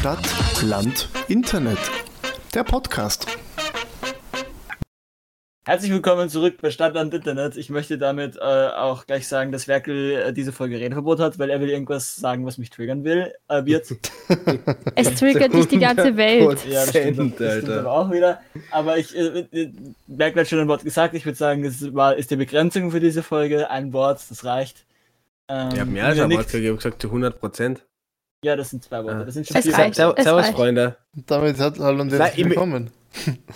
Stadt, Land, Internet. Der Podcast. Herzlich willkommen zurück bei Stadtland Internet. Ich möchte damit äh, auch gleich sagen, dass Werkel äh, diese Folge Redeverbot hat, weil er will irgendwas sagen, was mich triggern will, äh, wird. Es triggert nicht die ganze Welt. ja, das stimmt, das stimmt aber auch wieder. Aber ich, äh, äh, Werkel hat schon ein Wort gesagt. Ich würde sagen, es war, ist die Begrenzung für diese Folge. Ein Wort, das reicht. Ähm, ich habe mehr als ein Wort gesagt, zu 100 Prozent. Ja, das sind zwei Worte. Das sind schon Es vier reicht. Worte. Servus, reicht. Freunde. Damit hat hallo und Nein, herzlich ich- willkommen.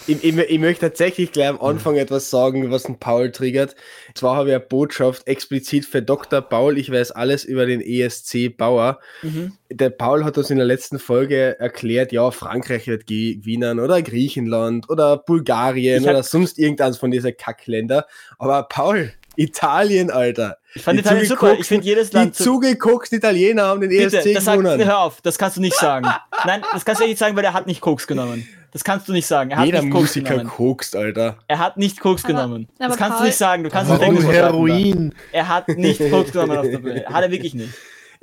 Ich, ich, ich möchte tatsächlich gleich am Anfang etwas sagen, was den Paul triggert. Und zwar habe ich eine Botschaft explizit für Dr. Paul. Ich weiß alles über den ESC Bauer. Mhm. Der Paul hat uns in der letzten Folge erklärt, ja, Frankreich wird gewinnen oder Griechenland oder Bulgarien hab- oder sonst irgendeins von diesen Kackländer. Aber Paul, Italien, Alter. Ich fand Die Italien super. Ich finde jedes Die Land so zugeguckten Italiener haben den Bitte, ESC das gewonnen. hör auf, das kannst du nicht sagen. Nein, das kannst du nicht sagen, weil er hat nicht Koks genommen. Das kannst du nicht sagen. Er hat Jeder nicht Koks Musiker genommen. kokst, Alter. Er hat nicht Koks Aber- genommen. aber das kannst Paul- du nicht sagen. Du kannst es Warum denken, was er hat. Heroin? Er hat nicht Koks genommen auf der Bühne. Hat er wirklich nicht.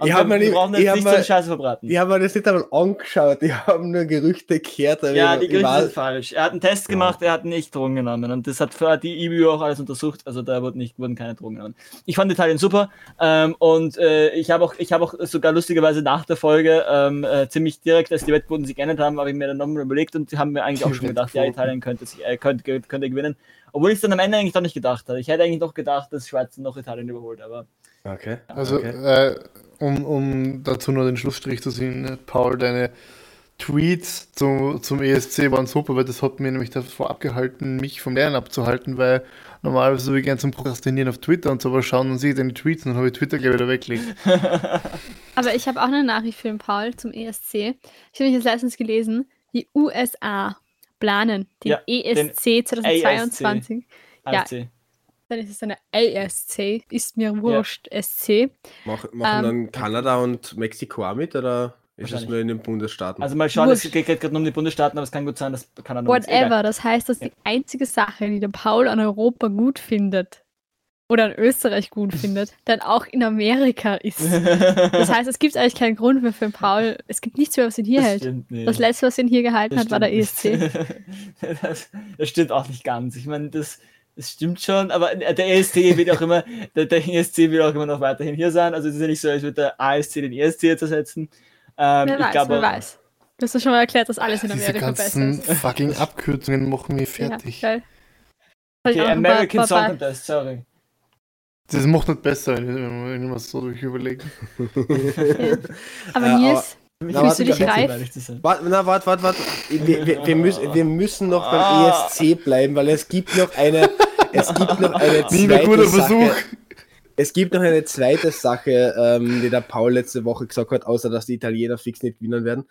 Und Ich hab wir, mir nicht- brauchen ich jetzt hab nicht mal- so eine Scheiße verbraten. Die haben mir das nicht einmal angeschaut, die haben nur Gerüchte gehört. Ja, ich- die ich Gerüchte sind falsch. Er hat einen Test gemacht, er hat nicht Drogen genommen. Und das hat die IBU auch alles untersucht. Also da wurden, nicht, wurden keine Drogen genommen. Ich fand Italien super. Ähm, und äh, ich habe auch, ich hab auch sogar lustigerweise nach der Folge ähm, äh, ziemlich direkt, als die Wettquoten sich geändert haben, habe ich mir dann nochmal überlegt und haben mir eigentlich auch schon gedacht, ja, Italien könnte, sich, äh, könnte, könnte gewinnen. Obwohl ich es dann am Ende eigentlich doch nicht gedacht hatte. Ich hätte eigentlich noch gedacht, dass Schweiz noch Italien überholt. Aber Okay. Also, okay. äh, um, um dazu nur den Schlussstrich zu ziehen, äh, Paul, deine Tweets zu, zum ESC waren super, weil das hat mir nämlich davor abgehalten, mich vom Lernen abzuhalten, weil normalerweise würde ich gerne zum Prokrastinieren auf Twitter und so aber schauen und sehe deine Tweets und dann habe ich Twitter gleich wieder weggelegt. Aber ich habe auch eine Nachricht für den Paul zum ESC. Ich habe mich jetzt letztens gelesen, die USA planen den Ja, den ESC 2022. Ja. Dann ist es eine ASC, ist mir wurscht, SC. Mach, machen ähm, dann Kanada und Mexiko auch mit oder ist es nur in den Bundesstaaten? Also mal schauen, es Wurscht. geht gerade nur um die Bundesstaaten, aber es kann gut sein, dass Kanada. Whatever, das heißt, dass die einzige Sache, die der Paul an Europa gut findet oder an Österreich gut findet, dann auch in Amerika ist. Das heißt, es gibt eigentlich keinen Grund mehr für den Paul. Es gibt nichts mehr, was ihn hier Das hält. stimmt nicht. Das letzte, was ihn hier gehalten Das hat, war der ESC. das, das stimmt auch nicht ganz. Ich meine, das, das stimmt schon, aber der ESC wird auch immer, der, der ESC wird auch immer noch weiterhin hier sein. Also es ist ja nicht so, als würde der ASC den ESC jetzt ersetzen. Ähm, Wer ich weiß, glaube, wer weiß. Du hast ja schon mal erklärt, dass alles in Amerika besser ganzen ist. fucking Abkürzungen machen mich fertig. Ja, Okay, American Song Contest, sorry. das macht nicht besser, wenn ich mir so durch überlege. Aber Äh, Nils, Mich Na, fühlst du warte, dich reif? Warte, na, warte, warte, warte. Wir, wir, wir, müssen, wir müssen noch beim Ah. ESC bleiben, weil es gibt noch eine, es gibt noch eine zweite Sache. Es gibt noch eine zweite Sache, ähm, die der Paul letzte Woche gesagt hat, außer dass die Italiener fix nicht gewinnen werden.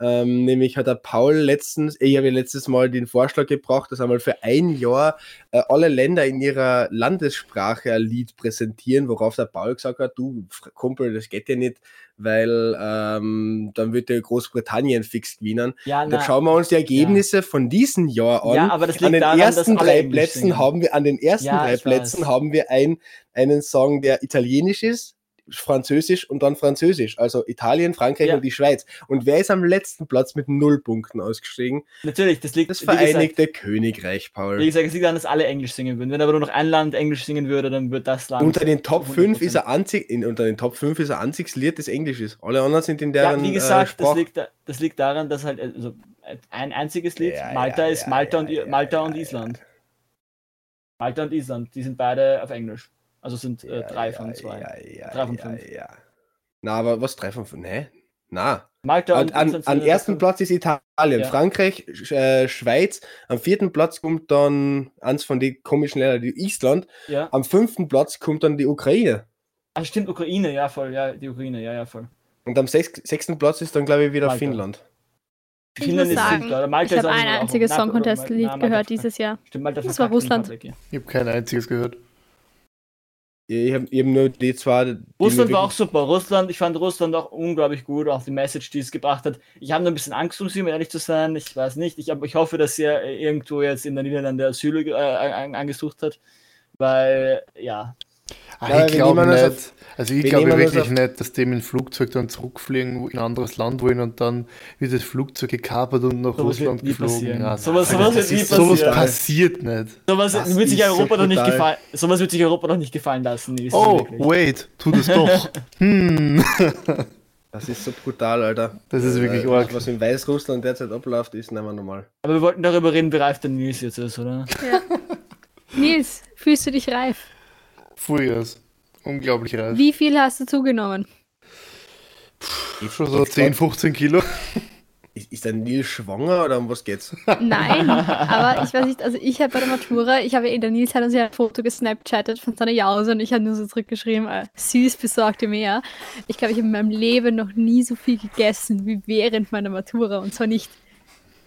Ähm, nämlich hat der Paul letztens, ich habe ja letztes Mal den Vorschlag gebracht, dass einmal für ein Jahr äh, alle Länder in ihrer Landessprache ein Lied präsentieren, worauf der Paul gesagt hat, du Kumpel, das geht ja nicht, weil ähm, dann wird ja Großbritannien fix gewinnen. Ja, Dann schauen wir uns die Ergebnisse von diesem Jahr an. Ja, aber das liegt an den daran, ersten drei Plätzen singen. haben wir, an den ersten Ja, drei Plätzen weiß. haben wir ein, einen Song, der italienisch ist, französisch und dann französisch. Also Italien, Frankreich Ja. und die Schweiz. Und wer ist am letzten Platz mit null Punkten ausgestiegen? natürlich, das liegt, Das wie gesagt, Vereinigte Königreich, Wie Paul. gesagt, es liegt daran, dass alle Englisch singen würden. Wenn aber nur noch ein Land Englisch singen würde, dann wird das Land. Unter den Top 5 100%. ist er einzig, in, unter den Top 5 ist er einziges Lied, das Englisch ist. Alle anderen sind in Ja, deren wie äh, gesagt, das, Sprache. liegt, da- das liegt daran, dass halt also ein einziges Lied, Ja, Malta ja, ist ja, Malta, ja, und, ja, Malta ja, und ja, Island. Malta und Island, die sind beide auf Englisch. Also sind äh, drei von zwei. Ja, ja, Drei von ja, fünf. Ja. Na, aber was drei von fünf? Ne? Na. Malta An, und an, an ersten Platz ist Italien, Ja. Frankreich, Sch- äh, Schweiz. Am vierten Platz kommt dann eins von den komischen Ländern, die Island. Ja. Am fünften Platz kommt dann die Ukraine. Ah, stimmt, Ukraine, ja voll, ja, die Ukraine, ja, ja voll. Und am sechs, sechsten Platz ist dann, glaube ich, wieder Malta. Finnland. Ich Finnland muss ist sagen, Malta ich ist habe auch ein einziges Song Contest-Lied gehört dieses Jahr. Stimmt, Malta Das war Russland. Ja. Ich habe kein einziges gehört. Ich habe eben nur die zwei. Die Russland war auch super. Russland, ich fand Russland auch unglaublich gut, auch die Message, die es gebracht hat. Ich habe nur ein bisschen Angst um sie, um ehrlich zu sein. Ich weiß nicht. Ich, hab, ich hoffe, dass sie irgendwo jetzt in den Niederlanden Asyl äh, an- angesucht hat. Weil, ja, Ah, Ja, ich glaube nicht. auf- also ich glaube wirklich nicht, dass die mit dem Flugzeug dann zurückfliegen, in ein anderes Land wollen und dann wird das Flugzeug gekapert und nach wird Russland nie geflogen. passieren. Ja, Sowas- nein, sowas das wird nie ist- sowas passieren. passiert nicht. Sowas Das wird sich Europa so doch nicht gefallen. Sowas wird sich Europa doch nicht gefallen lassen. Oh, wait, tut es doch. hm. Das ist so brutal, Alter. Das ist wirklich Äh, arg. Was in Weißrussland derzeit abläuft, ist nicht mehr normal. Aber wir wollten darüber reden, wie reif der Nils jetzt ist, oder? Nils, fühlst du dich reif? Frühjahrs. Unglaublich reif. Wie viel hast du zugenommen? Schon so 10, 15 Kilo. Ist, ist der Nils schwanger oder um was geht's? Nein, aber ich weiß nicht, also ich habe bei der Matura, ich habe ja in der Nils hat uns ja ein Foto gesnapchattet von seiner Jause und ich habe nur so zurückgeschrieben, äh, süß besorgte mehr. Ich glaube, ich habe in meinem Leben noch nie so viel gegessen wie während meiner Matura und zwar nicht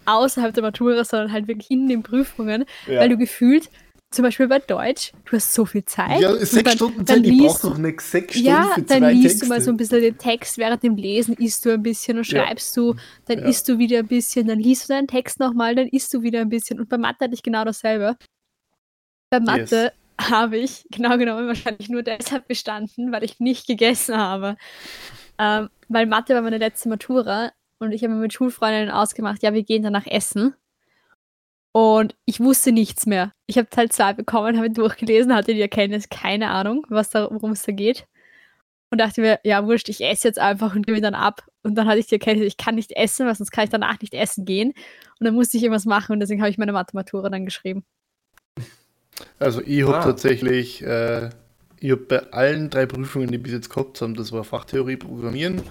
außerhalb der Matura, sondern halt wirklich in den Prüfungen, Ja. weil du gefühlt, zum Beispiel bei Deutsch, du hast so viel Zeit. Ja, sechs dann- Stunden dann Zeit, ich brauche du- doch nicht sechs Stunden ja, für dann zwei liest Texte. du mal so ein bisschen den Text, während dem Lesen isst du ein bisschen und Ja. schreibst du, dann Ja. isst du wieder ein bisschen, dann liest du deinen Text nochmal, dann isst du wieder ein bisschen. Und bei Mathe hatte ich genau dasselbe. Bei Mathe habe ich genau genommen wahrscheinlich nur deshalb bestanden, weil ich nicht gegessen habe. Ähm, weil Mathe war meine letzte Matura und ich habe mir mit Schulfreundinnen ausgemacht, ja, wir gehen danach essen. Und ich wusste nichts mehr. Ich habe Teil 2 bekommen, habe ihn durchgelesen, hatte die Erkenntnis, keine Ahnung, was da, worum es da geht. Und dachte mir, ja, wurscht, ich esse jetzt einfach und gebe ihn dann ab. Und dann hatte ich die Erkenntnis, ich kann nicht essen, weil sonst kann ich danach nicht essen gehen. Und dann musste ich irgendwas machen und deswegen habe ich meine Mathematura dann geschrieben. Also ich habe Ah. tatsächlich, äh, ich habe bei allen drei Prüfungen, die bis jetzt gehabt haben, das war Fachtheorie, Programmieren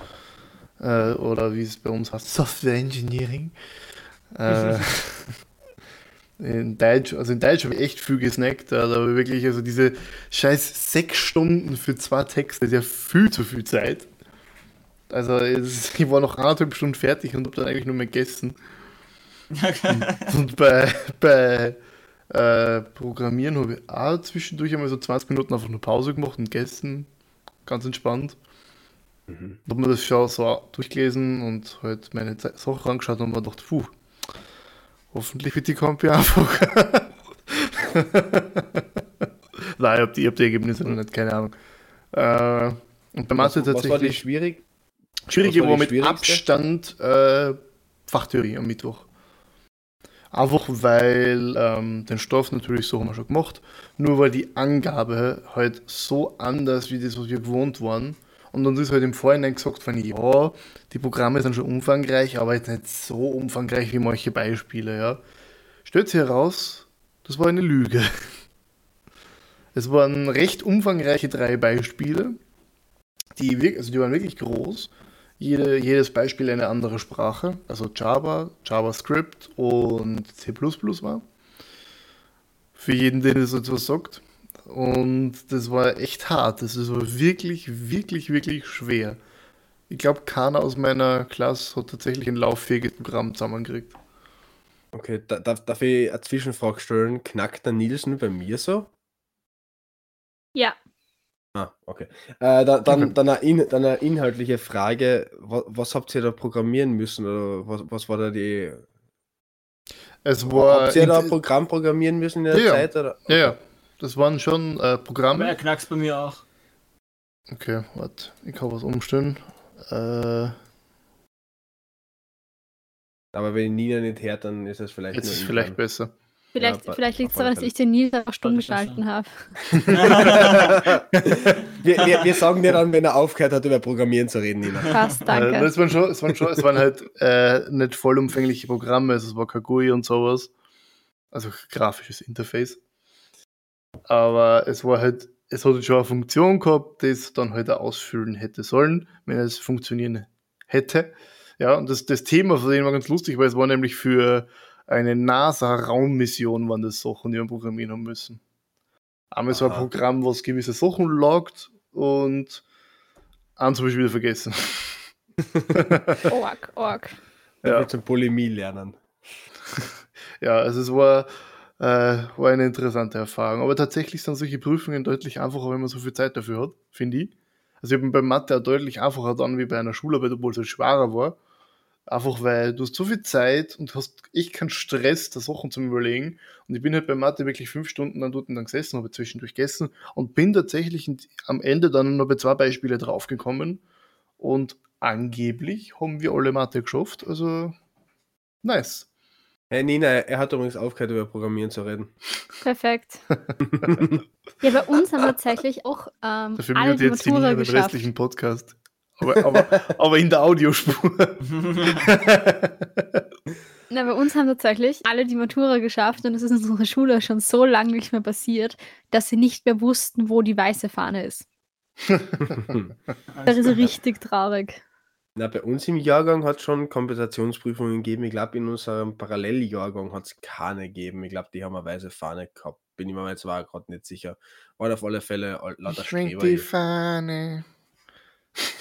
äh, oder wie es bei uns heißt, Software Engineering. Äh, in Deutsch, also in Deutsch habe ich echt viel gesnackt, also aber wirklich, also diese scheiß sechs Stunden für zwei Texte, ist ja viel zu viel Zeit. Also ich war noch anderthalb Stunden fertig und habe dann eigentlich nur mehr gegessen. Und, und bei, bei äh, Programmieren habe ich auch zwischendurch einmal so 20 Minuten einfach nur Pause gemacht und gegessen. Ganz entspannt. Mhm. Habe mir das schon so durchgelesen und halt meine Sachen angeschaut und mir gedacht, puh, hoffentlich wird die Kompi einfach. Nein, ich habe die, hab die Ergebnisse noch nicht, keine Ahnung. Äh, und bei Mathe was, was war die tatsächlich. schwierig? Schwierige was war war mit? Abstand äh, Fachtheorie am Mittwoch. Einfach weil ähm, den Stoff natürlich so haben wir schon gemacht, nur weil die Angabe halt so anders wie das, was wir gewohnt waren. Und uns ist halt im Vorhinein gesagt worden, ja, die Programme sind schon umfangreich, aber jetzt nicht so umfangreich wie manche Beispiele, ja. Stellt sich heraus, das war eine Lüge. Es waren recht umfangreiche drei Beispiele, die, also die waren wirklich groß. Jede, jedes Beispiel eine andere Sprache, also Java, JavaScript und C war. Für jeden, der das etwas sagt. Und das war echt hart. Das ist war wirklich, wirklich, wirklich schwer. Ich glaube, keiner aus meiner Klasse hat tatsächlich ein lauffähiges Programm zusammengekriegt. Okay, da, darf, darf ich eine Zwischenfrage stellen? Knackt der Nielsen bei mir so? Ja. Ah, okay. Äh, da, dann, dann, eine in, dann eine inhaltliche Frage. Was, was habt ihr da programmieren müssen? Oder was, was war da die. Es war. habt ihr da ein in- Programm programmieren müssen in der Ja, Zeit? Oder? ja, ja. Das waren schon äh, Aber er Programme. knackst bei mir auch. Okay, warte. Ich kann was umstellen. Äh, Aber wenn Nina nicht hört, dann ist es vielleicht. jetzt ist vielleicht besser. Vielleicht, Ja, vielleicht liegt es daran, dass ich den Nils einfach stumm geschalten habe. wir, wir, wir sagen dir dann, wenn er aufgehört hat, über Programmieren zu reden, Nina. Passt, Äh, danke. das waren schon, es waren schon, es waren halt äh, nicht vollumfängliche Programme, also es war kein GUI und sowas. Also grafisches Interface. Aber es war halt, es hat schon eine Funktion gehabt, die es dann halt auch ausfüllen hätte sollen, wenn es funktionieren hätte. Ja, und das, das Thema von denen war ganz lustig, weil es war nämlich für eine NASA-Raummission, waren das Sachen, die wir programmieren haben müssen. Einmal so ein. Programm, was gewisse Sachen loggt und eins habe ich wieder vergessen. Org, org. Ja. Ja. Zum Polemie lernen. Ja, also es war, äh, war eine interessante Erfahrung. Aber tatsächlich sind solche Prüfungen deutlich einfacher, wenn man so viel Zeit dafür hat, finde ich. Also ich habe bei Mathe auch deutlich einfacher dann wie bei einer Schularbeit, obwohl es halt schwerer war. Einfach weil du hast so viel Zeit und hast echt keinen Stress, da Sachen zum Überlegen. Und ich bin halt bei Mathe wirklich fünf Stunden dann dort dann gesessen, habe zwischendurch gegessen und bin tatsächlich am Ende dann noch bei zwei Beispiele draufgekommen. Und angeblich haben wir alle Mathe geschafft. Also nice. Hey Nina, er hat übrigens aufgehört, über Programmieren zu reden. Perfekt. ja, bei uns haben tatsächlich auch ähm, Dafür alle die jetzt die Matura den geschafft. restlichen Podcast. Aber, aber, aber in der Audiospur. Na, bei uns haben tatsächlich alle die Matura geschafft und es ist in unserer Schule schon so lange nicht mehr passiert, dass sie nicht mehr wussten, wo die weiße Fahne ist. Das ist richtig traurig. Na, bei uns im Jahrgang hat es schon Kompensationsprüfungen gegeben. Ich glaube, in unserem Paralleljahrgang hat es keine gegeben. Ich glaube, die haben eine weiße Fahne gehabt. Bin ich mir jetzt zwar gerade nicht sicher. War auf alle Fälle lauter Schwenk Streber. die Fahne.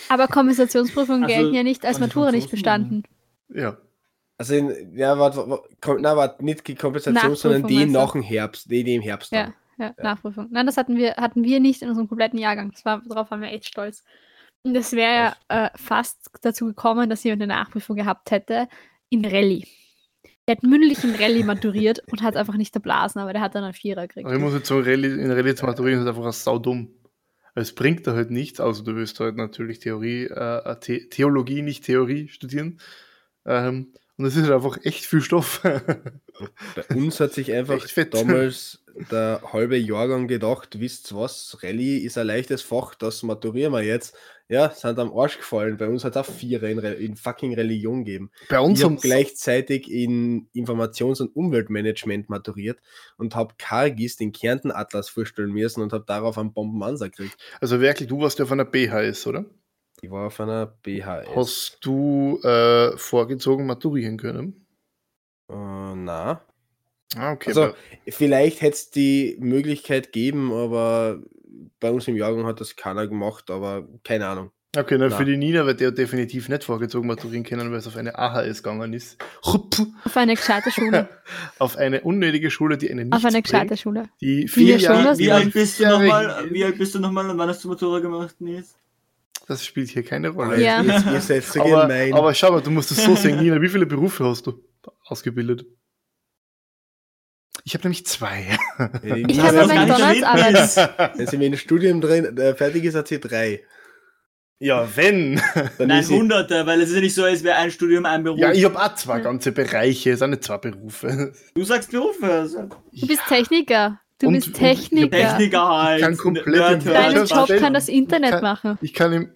Aber Kompensationsprüfungen Also, gelten ja nicht als also Matura nicht bestanden. Ja. Also, in, ja, warte, warte, kom- na, warte, nicht die Kompensation, sondern die nach dem Herbst, die, die im Herbst Ja, dann. ja, Nachprüfung. Nein, das hatten wir, hatten wir nicht in unserem kompletten Jahrgang. Das war, darauf waren wir echt stolz. Und es wäre ja äh, fast dazu gekommen, dass jemand eine Nachprüfung gehabt hätte in Rallye. Der hat mündlich in Rallye maturiert und hat einfach nicht erblasen, aber der hat dann einen Vierer gekriegt. Aber ich muss jetzt sagen, Rallye, in Rallye zu maturieren ist einfach sau dumm. Es bringt da halt nichts, außer du willst halt natürlich Theorie, äh, The Theologie, nicht Theorie studieren. Ähm, und es ist einfach echt viel Stoff. Bei uns hat sich einfach damals der halbe Jahrgang gedacht, wisst ihr was, Rallye ist ein leichtes Fach, das maturieren wir jetzt. Ja, sind am Arsch gefallen. Bei uns hat es auch Vierer in, in fucking Religion gegeben. Bei uns haben gleichzeitig in Informations- und Umweltmanagement maturiert und habe Kargis den Kärnten-Atlas vorstellen müssen und habe darauf einen Bombenanser gekriegt. also wirklich, du warst ja auf einer BHS, oder? Ich war auf einer BHS. Hast du äh, vorgezogen maturieren können? Äh, na. Ah, okay. Also, vielleicht hätte es die Möglichkeit geben, aber bei uns im Jahrgang hat das keiner gemacht, aber keine Ahnung. Okay, na, Na. für die Nina wird der definitiv nicht vorgezogen maturieren können, weil es auf eine AHS gegangen ist. Auf eine gescheite Schule. auf eine unnötige Schule, die eine nicht Auf eine gescheite Schule. die vier Jahre, das Wie die alt bist du Jahre- nochmal? Wie alt bist du nochmal und wann hast du Matura gemacht, Nils? Das spielt hier keine Rolle. Aber Ja. Aber, aber schau mal, du musst es so sehen, Nina, wie viele Berufe hast du ausgebildet? Ich habe nämlich zwei. Wenn Ich sie- habe bei ist gar nicht McDonalds arbeiten. wenn sie mit dem Studium drin äh, fertig ist, hat sie drei. ja, wenn. Dann Nein, hunderte, weil es ist ja nicht so, als wäre ein Studium ein Beruf. Ja, ich habe auch zwei ganze Bereiche, es sind nicht zwei Berufe. du sagst Berufe. Also. Du bist Techniker. Du Und- bist Techniker. Techniker halt. Ich kann komplett Nerd im. Dein Wirtschaft- Job kann das Internet kann- machen. Ich kann im,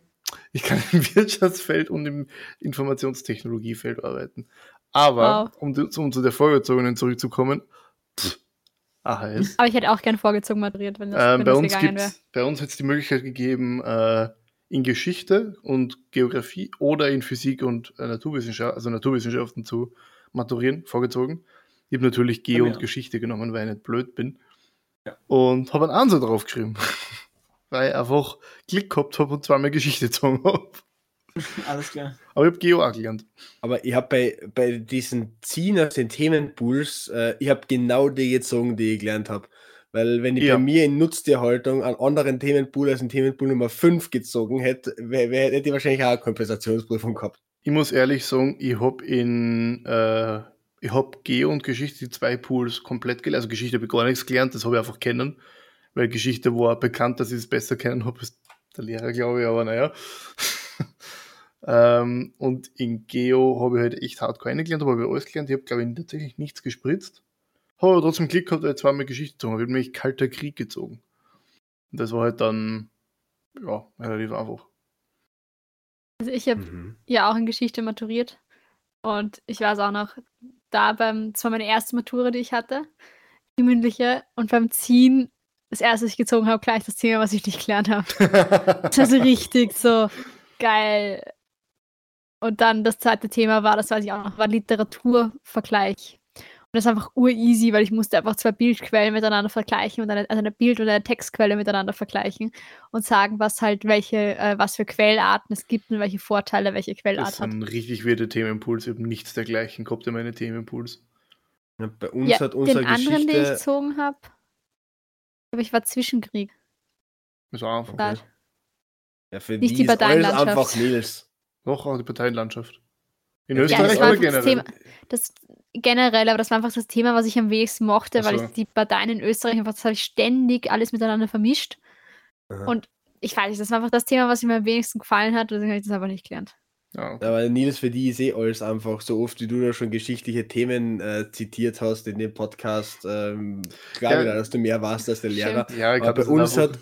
ich kann im Wirtschaftsfeld und im Informationstechnologiefeld arbeiten. Aber, Wow. um, zu- um zu der Vorgezogenen zurückzukommen, pff, AHS. Aber ich hätte auch gern vorgezogen moderiert, wenn das, Ähm, wenn bei, das uns gegangen wäre. bei uns hätte es die Möglichkeit gegeben, äh, in Geschichte und Geografie oder in Physik und äh, Naturwissenschaft, also Naturwissenschaften zu maturieren, vorgezogen. Ich habe natürlich Geo Ja, und ja. Geschichte genommen, weil ich nicht blöd bin. Ja. Und habe einen Ansatz draufgeschrieben. weil ich einfach Glück gehabt habe und zweimal Geschichte gezogen habe. Alles klar. Aber ich habe Geo auch gelernt. aber ich habe bei, bei diesen Ziehen aus den Themenpools, äh, ich habe genau die gezogen, die ich gelernt habe. Weil wenn ich Ja. bei mir in Nutztierhaltung einen anderen Themenpool als einen Themenpool Nummer 5 gezogen hätte, wär, wär, hätte ich wahrscheinlich auch eine Kompensationsprüfung gehabt. Ich muss ehrlich sagen, ich habe in äh, ich habe Geo und Geschichte die zwei Pools komplett gelernt. Also Geschichte habe ich gar nichts gelernt, das habe ich einfach kennen, weil Geschichte war bekannt, dass ich es besser kennen habe als der Lehrer, glaube ich, aber naja. ähm, und in Geo habe ich halt echt hardcore gelernt, aber habe ich alles gelernt. Ich habe, glaube ich, tatsächlich nichts gespritzt. Habe aber trotzdem Glück gehabt, weil ich zweimal Geschichte gezogen habe. Ich habe nämlich Kalter Krieg gezogen. Und das war halt dann, ja, relativ einfach. Also ich habe Mhm. ja auch in Geschichte maturiert. Und ich weiß auch noch, da beim, das war meine erste Matura, die ich hatte, die mündliche, und beim Ziehen, das erste, was ich gezogen habe, gleich das Thema, was ich nicht gelernt habe. Das war so richtig so geil. Und dann das zweite Thema war, das weiß ich auch noch, war Literaturvergleich. Und das ist einfach ureasy, weil ich musste einfach zwei Bildquellen miteinander vergleichen und eine, also eine Bild- und eine Textquelle miteinander vergleichen und sagen, was halt welche, äh, was für Quellarten es gibt und welche Vorteile welche Das Quellart hat. sind richtig weirde Themenpools. Ich habe nichts dergleichen gehabt in meine Themenpools. Ja, bei uns Ja, hat unsere den anderen, den ich Geschichte. gezogen habe, aber ich war Zwischenkrieg. Das war einfach. Da- Ja, für Nicht die die ist alles Parteienlandschaft. einfach Nils. Doch, auch die Parteienlandschaft. In Ja, Österreich das war oder einfach das generell? Thema. Das generell, aber das war einfach das Thema, was ich am wenigsten mochte, Ach weil ich die Parteien in Österreich einfach, das habe ich ständig alles miteinander vermischt. Aha. Und ich weiß nicht, das war einfach das Thema, was mir am wenigsten gefallen hat, deswegen habe ich das aber nicht gelernt. Ja, okay. Aber Nils, für die ist eh alles einfach so oft, wie du da schon geschichtliche Themen äh, zitiert hast in dem Podcast. Ähm, glaube Ja. ich, dass du mehr warst als der Lehrer. ja ich Aber glaub, bei uns hat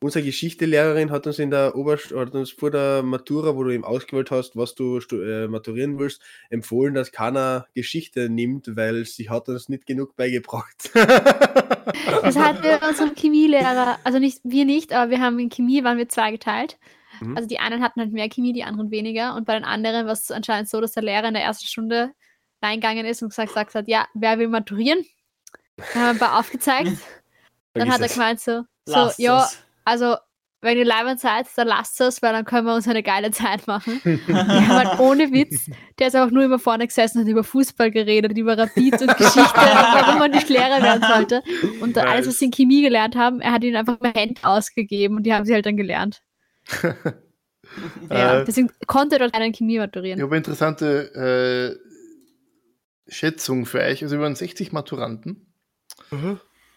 unsere Geschichtelehrerin hat uns in der Oberst hat uns vor der Matura, wo du eben ausgewählt hast, was du äh, maturieren willst, empfohlen, dass keiner Geschichte nimmt, weil sie hat uns nicht genug beigebracht. Das hatten wir bei unserem Chemielehrer, also nicht, wir nicht, aber wir haben in Chemie waren wir zwei geteilt. Mhm. Also die einen hatten halt mehr Chemie, die anderen weniger. Und bei den anderen war es anscheinend so, dass der Lehrer in der ersten Stunde reingegangen ist und gesagt, gesagt hat, ja, wer will maturieren? Dann haben wir ein paar aufgezeigt. Dann hat er gemeint so, so ja, also wenn ihr leibend seid, dann lasst es, weil dann können wir uns eine geile Zeit machen. Haben halt ohne Witz, der ist einfach nur immer vorne gesessen und über Fußball geredet, über Rapid und Geschichte, warum man nicht Lehrer werden sollte. Und dann alles, was sie in Chemie gelernt haben, er hat ihnen einfach mehr Hände ausgegeben und die haben sie halt dann gelernt. Ja, Äh, deswegen konnte dort keiner in Chemie Ich maturieren. habe eine interessante äh, Schätzung für euch. Also wir waren 60 Maturanten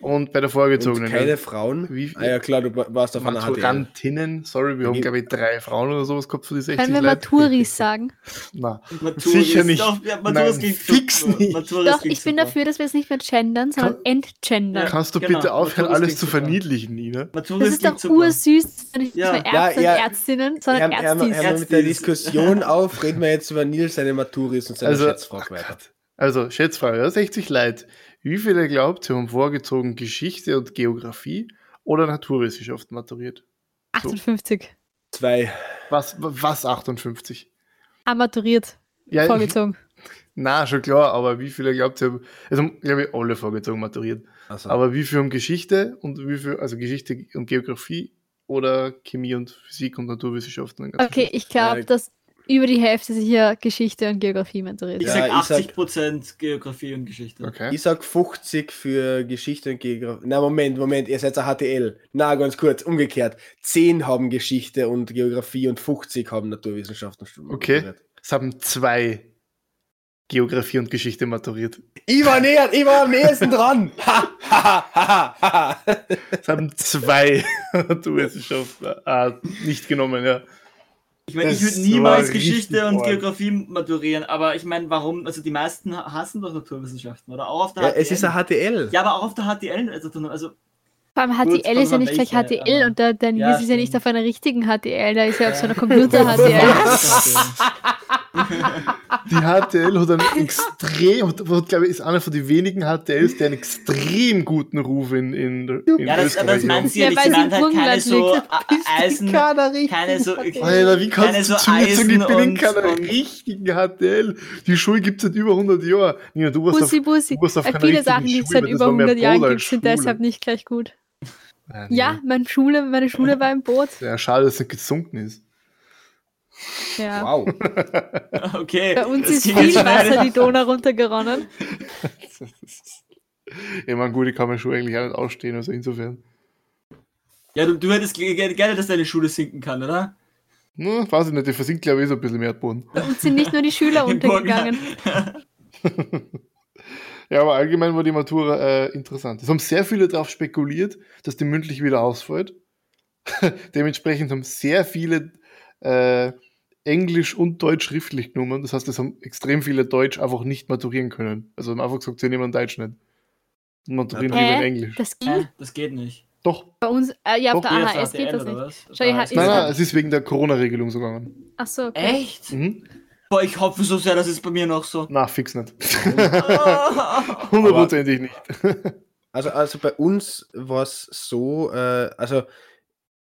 und bei der Und vorgezogenen. keine Frauen. Wie- ah ja klar, du warst auf einer. Maturantinnen, sorry, wir haben glaube ich drei Frauen oder sowas gehabt für die 60 Können wir. Maturis sagen? Na, Maturis, Sicher nicht. Doch, ja, Maturis Nein, fix super. nicht. Maturis Doch, ich bin super. dafür, dass wir es nicht mehr gendern, sondern entgendern. Ja. kannst du genau, bitte aufhören, Maturis alles zu super. verniedlichen, Nina? Maturis Das ist doch super. ursüß, nicht Ja. mehr Ja, Ärzte ja. und Ärztinnen, sondern Ärztis. hör mal mit der. Diskussion auf, reden wir jetzt über Nils, seine Maturis und seine Also, Schätzfrage weiter. Also, Schätzfrage, ja, 60 Leute. Wie viele glaubt ihr haben vorgezogen Geschichte und Geografie oder Naturwissenschaften maturiert? 58. Zwei. Was, was 58? Amaturiert, Ja, vorgezogen. Na, schon klar, aber wie viele glaubt ihr haben, also glaube ich alle vorgezogen maturiert. Also, Aber wie viel haben Geschichte und wie viel, also Geschichte und Geografie oder Chemie und Physik und Naturwissenschaften? Okay, ich glaube, Ja. dass über die Hälfte sich hier Geschichte und Geografie maturiert. Ich Ja, sag ich sag- 80% Geografie und Geschichte. Okay. ich sag 50 für Geschichte und Geografie. Na, Moment, Moment, ihr seid ein HTL. Na, ganz kurz, umgekehrt. 10 haben Geschichte und Geografie und 50 haben Naturwissenschaften studiert. Okay. Es haben zwei Geografie und Geschichte maturiert. Ich war näher, ich war am nächsten dran. Ha, ha, ha, ha, ha. Es haben zwei Naturwissenschaften äh, nicht genommen, ja. Ich meine, ich würde niemals Geschichte und. Geografie maturieren, aber ich meine, warum? Also die meisten hassen doch Naturwissenschaften, oder? Auch auf der Ja, HTL. es ist ein HTL. Ja, aber auch auf der HTL. Also, also Vor allem Gut, HTL ist ja nicht gleich HTL aber- und der, der Nils Ja, ist ja nicht auf einer richtigen HTL, der ist ja auf so einer Computer-HTL. Die HTL hat einen extrem, hat, glaube ich, ist einer von den wenigen HTLs, der einen extrem guten Ruf in, in, der- in ja, das, das meint hat. sie ja Ja, nicht. Sie meint halt keine so äh, Eisen, keine so, Alter, wie kannst keine du so sagen, ich bin in Eisen keiner richtigen HTL? Die Schule gibt es seit über 100 Jahren. Nina, du warst Bussi, auf, Bussi. du warst auf keiner viele Sachen, die es seit über war mehr 100 Jahren gibt, sind deshalb nicht gleich gut. Ja, Ja, meine Schule, meine Schule war im Boot. Ja, schade, dass es nicht gesunken ist. Ja. Wow. Okay. Bei uns ist viel. Wasser die Donau runtergeronnen. Ich meine, gut, ich kann meine Schuhe eigentlich auch nicht ausstehen, also insofern. Ja, du, du hättest ge- ge- gerne, dass deine Schule sinken kann, oder? Hm, weiß ich nicht, die versinkt, glaube ich, so ein bisschen mehr Erdboden. Bei uns sind nicht nur die Schüler untergegangen. Ja, aber allgemein war die Matura äh, interessant. Es haben sehr viele darauf spekuliert, dass die mündlich wieder ausfällt. Dementsprechend haben sehr viele äh, Englisch und Deutsch schriftlich genommen. Das heißt, es haben extrem viele Deutsch einfach nicht maturieren können. Also haben einfach gesagt, sie nehmen Deutsch nicht. Und maturieren lieber in Hä? Englisch. Das Äh, ging das geht nicht. Doch. bei uns, äh, ja, auf Doch, der AHS geht das nicht. Schau, Nein, nein, es ist wegen der Corona-Regelung so gegangen. Ach so, okay. Echt? Mhm. Boah, ich hoffe so sehr, das ist bei mir noch so. Na, fix nicht. Hundertprozentig nicht. Also, also bei uns war es so, äh, also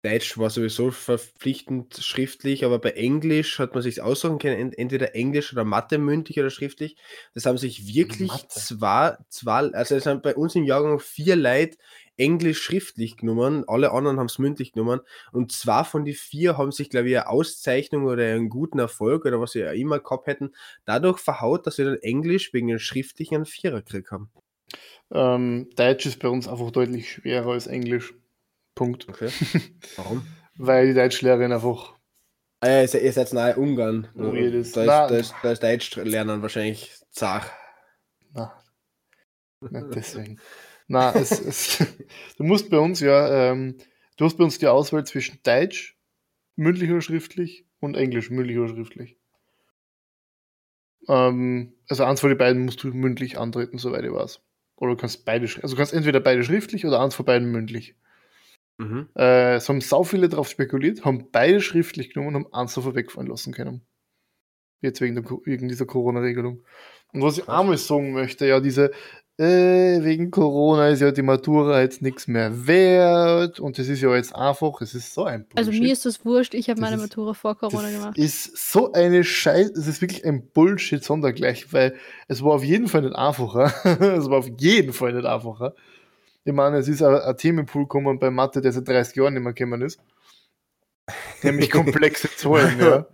Deutsch war sowieso verpflichtend schriftlich, aber bei Englisch hat man sich aussuchen können, ent- entweder Englisch oder Mathe mündlich oder schriftlich. Das haben sich wirklich Mathe. zwei, zwei, also es haben bei uns im Jahrgang vier Leute Englisch schriftlich genommen, alle anderen haben es mündlich genommen und zwei von die vier haben sich, glaube ich, eine Auszeichnung oder einen guten Erfolg oder was sie auch immer gehabt hätten, dadurch verhaut, dass sie dann Englisch wegen den schriftlichen einen Vierer gekriegt haben. Ähm, Deutsch ist bei uns einfach deutlich schwerer als Englisch. Punkt. Okay. Warum? Weil die Deutschlehrerin einfach Ah ja, ihr seid, nahe Ungarn. Oh, da, ist, da, ist, da ist Deutsch lernen wahrscheinlich zart. Na, nicht deswegen. Na, es, es, du musst bei uns ja, ähm, du hast bei uns die Auswahl zwischen Deutsch, mündlich oder schriftlich, und Englisch, mündlich oder schriftlich. Ähm, also eins von den beiden musst du mündlich antreten, soweit ich weiß. Oder du kannst beide, also du kannst entweder beide schriftlich oder eins von beiden mündlich. Mhm. Äh, es haben sau viele darauf spekuliert, haben beide schriftlich genommen und haben eins davon wegfallen lassen können. Jetzt wegen, der, wegen dieser Corona-Regelung. Und was ich einmal sagen möchte, ja, diese, äh, wegen Corona ist ja die Matura jetzt nichts mehr wert und es ist ja jetzt einfach, es ist so ein Bullshit. Also mir ist das wurscht, ich habe Das meine ist- Matura vor Corona das gemacht. ist so eine Scheiße, es ist wirklich ein Bullshit sondergleich, weil es war auf jeden Fall nicht einfacher. es war auf jeden Fall nicht einfacher. Ich meine, es ist ein, ein Themenpool gekommen bei Mathe, der seit 30 Jahren nicht mehr gekommen ist. Nämlich komplexe Zahlen, ja.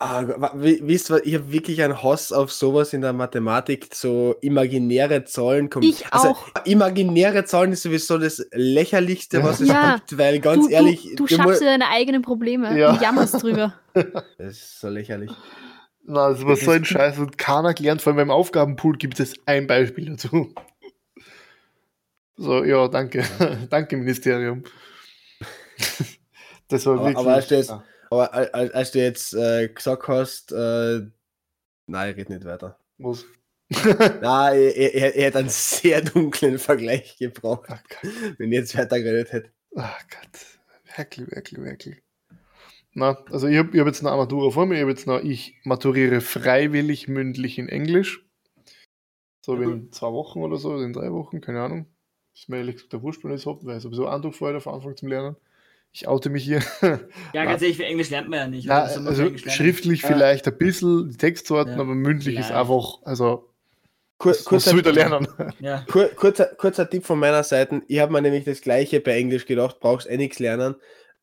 Ah, wisst ihr, ich habe wirklich einen Hass auf sowas in der Mathematik, so imaginäre Zahlen. kommen. Ich also, auch. Imaginäre Zahlen ist sowieso das Lächerlichste, was es Ja. gibt, weil ganz du, ehrlich, du, du schaffst dir deine eigenen Probleme Ja. und jammerst drüber. das ist so lächerlich. Na, das war so ein Scheiß und keiner gelernt, vor allem beim Aufgabenpool gibt es ein Beispiel dazu. So, ja, danke. danke, Ministerium. das war Aber- wirklich. aber hast du jetzt- Ja. Aber al- al- als du jetzt äh, gesagt hast, äh, nein, ich rede nicht weiter. Was? Nein, er, er, er hat einen sehr dunklen Vergleich gebraucht, Ach Gott. wenn ich jetzt weiter geredet hätte. Ach Gott. Wirklich, wirklich, wirklich. Na, also ich habe ich hab jetzt eine Armatura vor mir, ich habe jetzt noch, ich maturiere freiwillig mündlich in Englisch. So wie in zwei Wochen oder so, in drei Wochen, keine Ahnung. Ist mir ehrlich gesagt der Wurscht, wenn ich es habe, weil ich sowieso vorher auf Anfang zum Lernen. Ich oute mich hier. Ja, ganz ehrlich, für Englisch lernt man ja nicht. Na, also lernen? schriftlich Ja. vielleicht ein bisschen die Textsorten, Ja. aber mündlich ist Ja. einfach, also Kur kurzer, du wieder lernen. Ja. kur kurzer, kurzer Tipp von meiner Seite. Ich habe mir nämlich das gleiche bei Englisch gedacht, brauchst eh nichts lernen.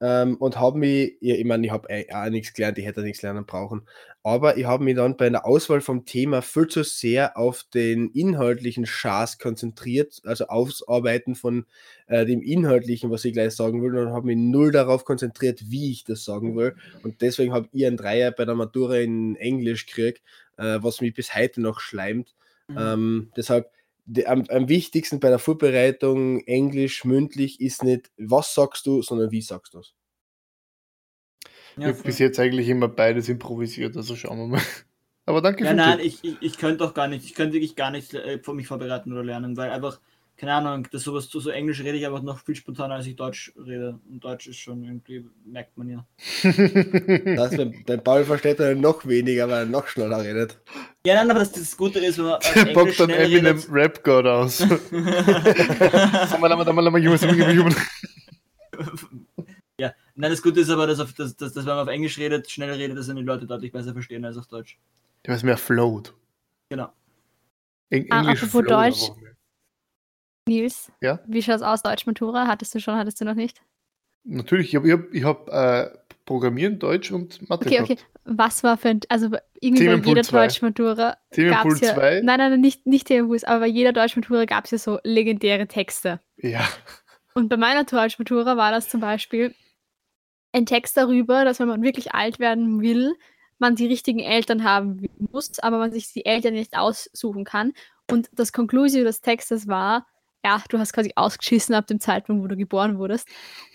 Ähm, und habe mich, ja, ich meine, ich habe auch nichts gelernt, ich hätte nichts lernen brauchen. Aber ich habe mich dann bei der Auswahl vom Thema viel zu sehr auf den inhaltlichen Schaß konzentriert, also aufs Arbeiten von äh, dem Inhaltlichen, was ich gleich sagen will, und habe mich null darauf konzentriert, wie ich das sagen will. Und deswegen habe ich einen Dreier bei der Matura in Englisch gekriegt, äh, was mich bis heute noch schleimt. Mhm. Ähm, deshalb, die, am, am wichtigsten bei der Vorbereitung Englisch mündlich ist nicht, was sagst du, sondern wie sagst du es. Ich Ja, habe bis jetzt eigentlich immer beides improvisiert, also schauen wir mal. Aber danke ja, für nein, Tipp. ich, ich, ich könnte doch gar nicht, ich könnte wirklich gar nicht äh, für mich vorbereiten oder lernen, weil einfach, keine Ahnung, das sowas so, so Englisch rede ich einfach noch viel spontaner, als ich Deutsch rede. Und Deutsch ist schon irgendwie, merkt man ja. Das, bei, bei Paul versteht er noch weniger, weil er noch schneller redet. Ja, nein, aber das, das Gute ist, wenn man auf Der Englisch bockt dann Eminem. Rap God aus. Ja, nein, das Gute ist aber, dass, auf, dass, dass, dass wenn man auf Englisch redet, schnell redet, dass dann die Leute deutlich besser verstehen als auf Deutsch. Du hast mehr float. Genau. Eng Ah, Englisch apropos float Deutsch. Nils, Ja? wie schaut's aus, Deutsch-Matura? Hattest du schon, hattest du noch nicht? Natürlich, ich habe ich hab, äh, Programmieren, Deutsch und Mathe Okay, okay. gehabt. Was war für ein, also irgendwie bei jeder. Deutsch-Matura Themenpool gab's ja, 2? nein, nein, nein, nicht, nicht Themenpool, aber bei jeder Deutsch-Matura gab es ja so legendäre Texte. Ja. Und bei meiner Deutsch-Matura war das zum Beispiel ein Text darüber, dass wenn man wirklich alt werden will, man die richtigen Eltern haben muss, aber man sich die Eltern nicht aussuchen kann. Und das Conclusio des Textes war, ja, du hast quasi ausgeschissen ab dem Zeitpunkt, wo du geboren wurdest.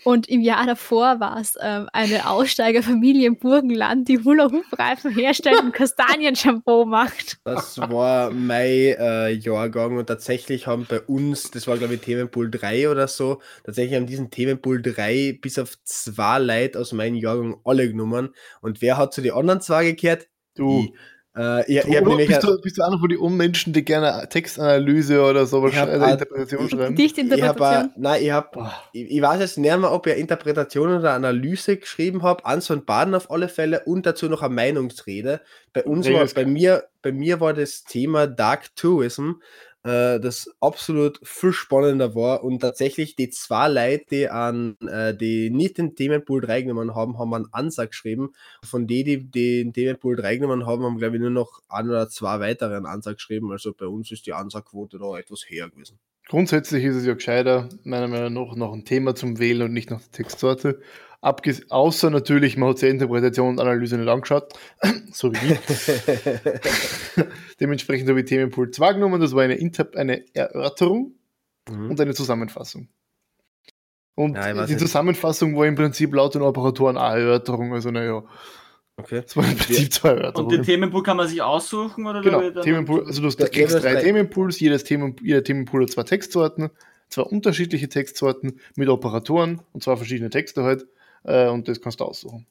Und im Jahr davor war es ähm, eine Aussteigerfamilie im Burgenland, die Hula-Hoop-Reifen herstellt und Kastanien-Shampoo macht. Das war mein äh, Jahrgang und tatsächlich haben bei uns, das war glaube ich Themenpool 3 oder so, tatsächlich haben diesen Themenpool 3 bis auf zwei Leute aus meinem Jahrgang alle genommen. Und wer hat zu den anderen zwei gekehrt? Du. Ich. Äh, ich, Du, ich hab nämlich bist, du, bist du einer von den Unmenschen, die gerne Textanalyse oder sowas, Ich hab also Interpretation schreiben? ich habe, Dichtinterpretation. nein, ich habe Boah. ich, ich weiß jetzt nicht mehr, ob ich Interpretation oder Analyse geschrieben habe, Ans von Baden auf alle Fälle und dazu noch eine Meinungsrede. Bei uns war, bei mir, bei mir war das Thema Dark Tourism, äh, das absolut viel spannender war und tatsächlich die zwei Leute, die an, äh, die nicht den Themenpool 3 genommen haben, haben einen Ansatz geschrieben. Von denen, die den Themenpool 3 genommen haben, haben glaube ich nur noch ein oder zwei weitere einen Ansatz geschrieben. Also bei uns ist die Ansatzquote da etwas höher gewesen. Grundsätzlich ist es ja gescheiter, meiner Meinung nach, noch ein Thema zum Wählen und nicht nach der Textsorte. Abges außer natürlich, man hat sich Interpretation und Analyse nicht angeschaut, so wie ich. Dementsprechend habe ich Themenpool 2 genommen, das war eine, Inter eine Erörterung Mhm. und eine Zusammenfassung. Und Ja, die nicht. Zusammenfassung war im Prinzip laut den Operatoren eine Erörterung, also naja, Okay. es waren im Prinzip zwei Und den Erörterungen. Themenpool kann man sich aussuchen oder Genau, Themenpool, also du hast, Ja, kriegst drei. Themenpools, jedes Themen, jeder Themenpool hat zwei Textsorten, zwei unterschiedliche Textsorten mit Operatoren und zwei verschiedene Texte halt äh, und das kannst du aussuchen.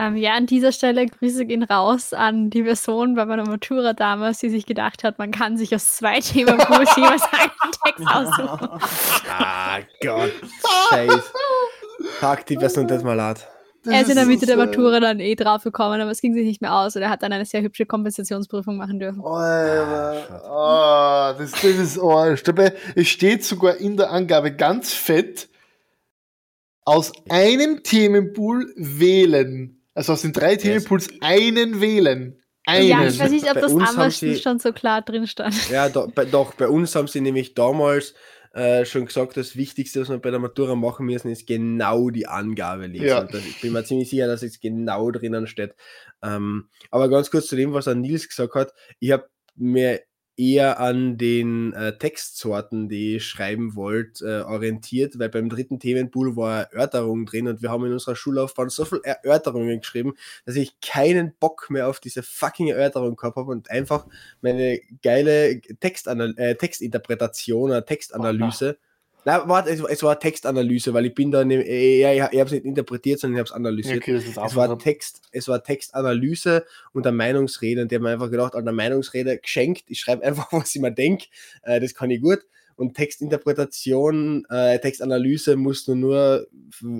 Ähm, ja, an dieser Stelle Grüße gehen raus an die Person bei meiner Matura damals, die sich gedacht hat, man kann sich aus zwei Themenpools jeweils einen Text aussuchen. Ah Gott, Scheiß. Tag die Person das mal leid. Er ist in der Mitte der so- Matura dann eh drauf gekommen, aber es ging sich nicht mehr aus und er hat dann eine sehr hübsche Kompensationsprüfung machen dürfen. Alter, ah, das, das ist Arsch. Dabei, es steht sogar in der Angabe ganz fett, aus einem Themenpool wählen. Also aus den drei Themenpools einen wählen. Einen. Ja, ich weiß nicht, ob Bei das sie- schon so klar drin stand. Ja, do, bei, doch, bei uns haben sie nämlich damals äh, schon gesagt, das Wichtigste, was wir bei der Matura machen müssen, ist genau die Angabe lesen. Ja. Das, ich bin mir ziemlich sicher, dass es genau drinnen steht. Ähm, aber ganz kurz zu dem, was an Nils gesagt hat. Ich habe mir eher an den äh, Textsorten, die ich schreiben wollte, äh, orientiert, weil beim dritten Themenpool war Erörterung drin und wir haben in unserer Schullaufbahn so viel Erörterungen geschrieben, dass ich keinen Bock mehr auf diese fucking Erörterung gehabt habe und einfach meine geile Textanal äh, Textinterpretation oder Textanalyse. Na, warte, es, es war Textanalyse, weil ich bin da, ne, ja, ich, ich habe es nicht interpretiert, sondern ich habe es analysiert. okay, Es war. Text, es war Textanalyse und eine Meinungsrede und die haben mir einfach gedacht, eine Meinungsrede geschenkt, ich schreibe einfach, was ich mir denke, äh, das kann ich gut. Und Textinterpretation, äh, Textanalyse muss nur, nur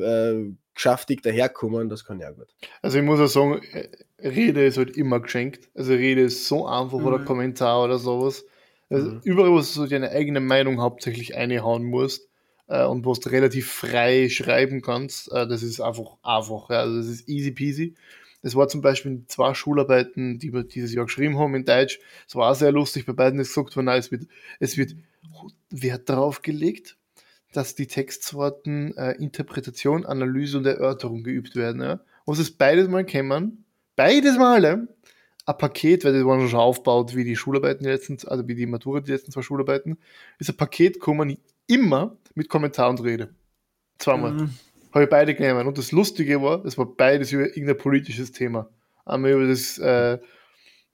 äh, geschäftig daherkommen, das kann ich auch gut. Also ich muss auch sagen, äh, Rede ist halt immer geschenkt. Also Rede ist so einfach oder Mhm. Kommentar oder sowas. Also Mhm. Überall, wo du deine eigene Meinung hauptsächlich einhauen musst äh, und wo du relativ frei schreiben kannst, äh, das ist einfach einfach. Ja. Also das ist easy peasy. Das war zum Beispiel in zwei Schularbeiten, die wir dieses Jahr geschrieben haben in Deutsch. Es war auch sehr lustig, bei beiden ist gesagt worden, es wird, es wird Wert darauf gelegt, dass die Textsorten äh, Interpretation, Analyse und Erörterung geübt werden. Ja? Und es ist beides mal kämmern, beides Male ein Paket, weil das waren schon aufgebaut wie die Schularbeiten die letzten, also wie die Matura, die letzten zwei Schularbeiten, ist ein Paket gekommen, immer mit Kommentar und Rede. Zweimal. Mhm. Habe ich beide genommen. Und das Lustige war, es war beides über irgendein politisches Thema. Einmal über das äh,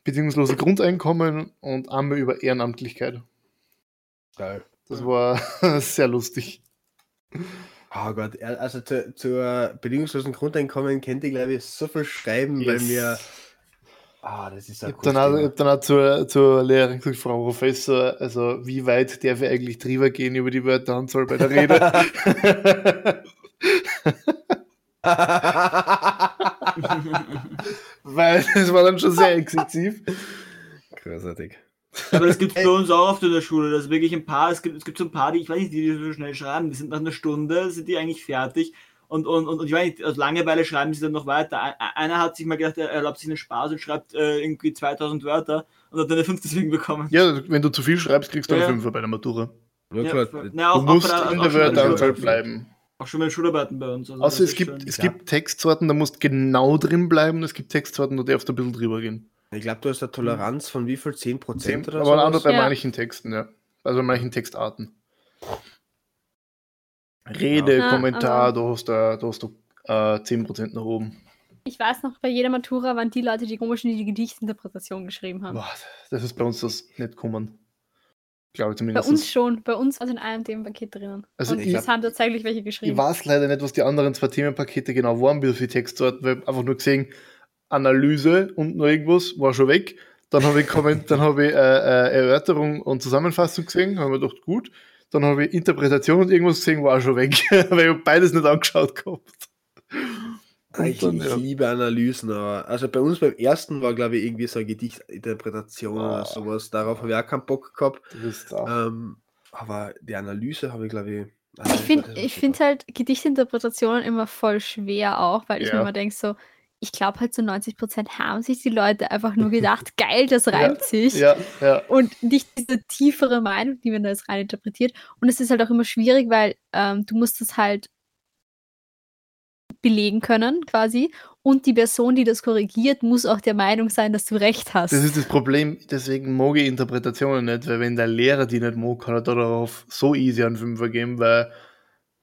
bedingungslose Grundeinkommen und einmal über Ehrenamtlichkeit. Geil. Das war sehr lustig. Oh Gott, also zu, zur bedingungslosen Grundeinkommen kennt ihr, glaube ich, so viel schreiben, weil Yes. mir. Ah, das ist Ich ein habe dann, ich hab dann auch zur, zur Lehrerin gesagt, Frau Professor, also wie weit darf ich eigentlich drüber gehen über die Wörteranzahl bei der Rede? Weil das war dann schon sehr exzessiv. Großartig. Aber das gibt es bei uns auch oft in der Schule. Das ist wirklich ein paar, es gibt, es gibt so ein paar, die, ich weiß nicht, die, die so schnell schreiben, die sind nach einer Stunde, sind die eigentlich fertig. Und, und, und, und ich weiß nicht, aus Langeweile schreiben sie dann noch weiter. Ein- Einer hat sich mal gedacht, er erlaubt sich einen Spaß und schreibt äh, irgendwie 2000 Wörter und hat dann eine 5 deswegen bekommen. Ja, wenn du zu viel schreibst, kriegst du Ja, eine ja. 5 bei der Matura. Ja, Ja, klar. voll. Na, auch, Du musst in auch der Wörteranzahl bleiben. Auch schon bei den Schularbeiten bei uns. Also Außer es gibt, es ja. gibt Textsorten, da musst du genau drin bleiben, es gibt Textsorten, da darfst du ein bisschen drüber gehen. Ich glaube, du hast eine Toleranz von wie viel? 10% Zehn, oder aber so? andere bei Ja. manchen Texten, ja. Also bei manchen Textarten. Rede, Ja, Kommentar, da hast du, da hast du äh, 10% nach oben. Ich weiß noch, bei jeder Matura waren die Leute die komischen, die die Gedichtsinterpretation geschrieben haben. Boah, das ist bei uns das nicht kommen. Glaube ich Bei zumindest. uns schon, bei uns war in einem Themenpaket drinnen. Also und ich- es haben tatsächlich welche Ich geschrieben. weiß leider nicht, was die anderen zwei Themenpakete genau waren, wie viele Textsorten, weil ich einfach nur gesehen, Analyse und noch irgendwas war schon weg. Dann habe ich, Komment- dann habe ich äh, äh, Erörterung und Zusammenfassung gesehen, habe mir gedacht, gut. Dann habe ich Interpretation und irgendwas gesehen, war auch schon weg, weil ich beides nicht angeschaut gehabt. Und Ich, dann, ich ja. liebe Analysen, aber also bei uns beim ersten war, glaube ich, irgendwie so eine Gedichtinterpretation Ah. oder sowas. Darauf habe ich auch keinen Bock gehabt. Ähm, aber die Analyse habe ich, glaube ich. also Ich finde ich find halt Gedichtinterpretationen immer voll schwer auch, weil ich Ja. mir immer denke so, ich glaube halt zu 90% haben sich die Leute einfach nur gedacht, geil, das reimt sich. Ja, ja. Und nicht diese tiefere Meinung, die man da jetzt rein interpretiert. Und es ist halt auch immer schwierig, weil ähm, du musst es halt belegen können, quasi. Und die Person, die das korrigiert, muss auch der Meinung sein, dass du recht hast. Das ist das Problem, deswegen mag ich Interpretationen nicht, weil wenn der Lehrer die nicht mag, kann er darauf so easy einen Fünfer geben, weil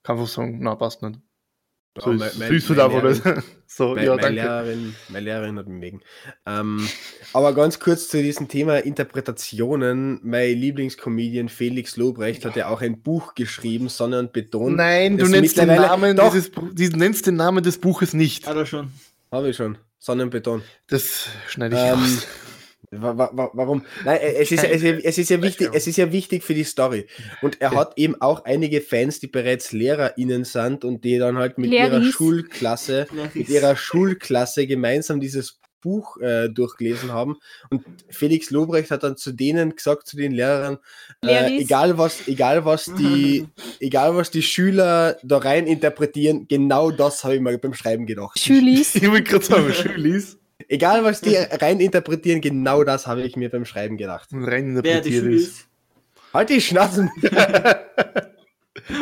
kann einfach sagen, na, passt nicht. So Ja, ist, mein- so mein- einfach nicht. Lehrerin- So, Meine, ja, meine. Lehrerin, meine Lehrerin hat mich wegen. Ähm, aber ganz kurz zu diesem Thema Interpretationen. Mein Lieblingscomedian Felix Lobrecht hat ja auch ein Buch geschrieben, Sonne und Beton. Nein, du nennst den, Namen Doch. dieses, diesen- nennst den Namen des Buches nicht. Hat er schon. Habe ich schon. Sonne und Beton. Das schneide ich Ähm, aus. Wa- wa- wa- Warum? Nein, es ist, ja- es, ist, es ist ja wichtig, es ist ja wichtig für die Story. Und er hat eben auch einige Fans, die bereits LehrerInnen sind und die dann halt mit ihrer Lehris. Schulklasse, mit ihrer Schulklasse gemeinsam dieses Buch äh, durchgelesen haben. Und Felix Lobrecht hat dann zu denen gesagt, zu den Lehrern, äh, egal was, egal was die, egal was die Schüler da rein interpretieren, genau das habe ich mir beim Schreiben gedacht. Schülis. Ich wollte gerade sagen, Schülis. Egal was die rein interpretieren, genau das habe ich mir beim Schreiben gedacht. Rein Wer die interpretiert Schule ist. ist. Halt die Schnatzen!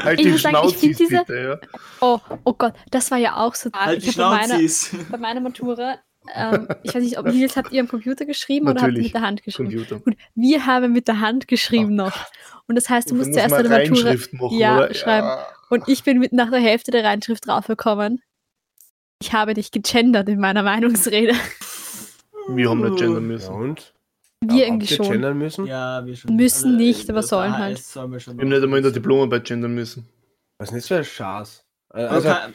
Halt Ich die Schnauzis diese- bitte, ja. Oh, oh Gott, das war ja auch so. Halt die ich hab bei meiner, bei meiner Matura, ähm, ich weiß nicht, ob Nils habt ihr am Computer geschrieben oder habt ihr Natürlich. mit der Hand geschrieben? Computer. Gut, wir haben mit der Hand geschrieben noch. Und das heißt, du musst zuerst deine Matura. Machen, Ja, oder? schreiben. Und ich bin mit nach der Hälfte der Reinschrift draufgekommen. Ich habe dich gegendert in meiner Meinungsrede. Wir haben nicht gendern Ja, müssen. und? Wir Ja, irgendwie schon. gendern müssen? Ja, wir schon. Müssen nicht, aber sollen halt. Sollen wir schon Wir haben nicht einmal in der Diplomarbeit gendern müssen. Was ist das für ein Schatz? Äh, Also, kann,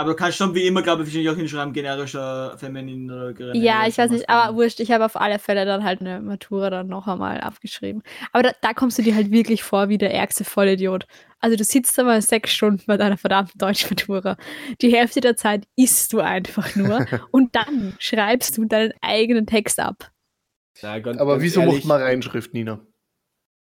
aber du kannst schon wie immer, glaube ich, wahrscheinlich auch hinschreiben, generischer Feminin oder generischer Ja, ich weiß nicht, aber wurscht, ich habe auf alle Fälle dann halt eine Matura dann noch einmal abgeschrieben. Aber da, da kommst du dir halt wirklich vor wie der ärgste Vollidiot. Also du sitzt da mal sechs Stunden bei deiner verdammten Deutschmatura. Die Hälfte der Zeit isst du einfach nur und dann schreibst du deinen eigenen Text ab. ganz, Aber ganz wieso ehrlich, macht man Reinschrift, Nina?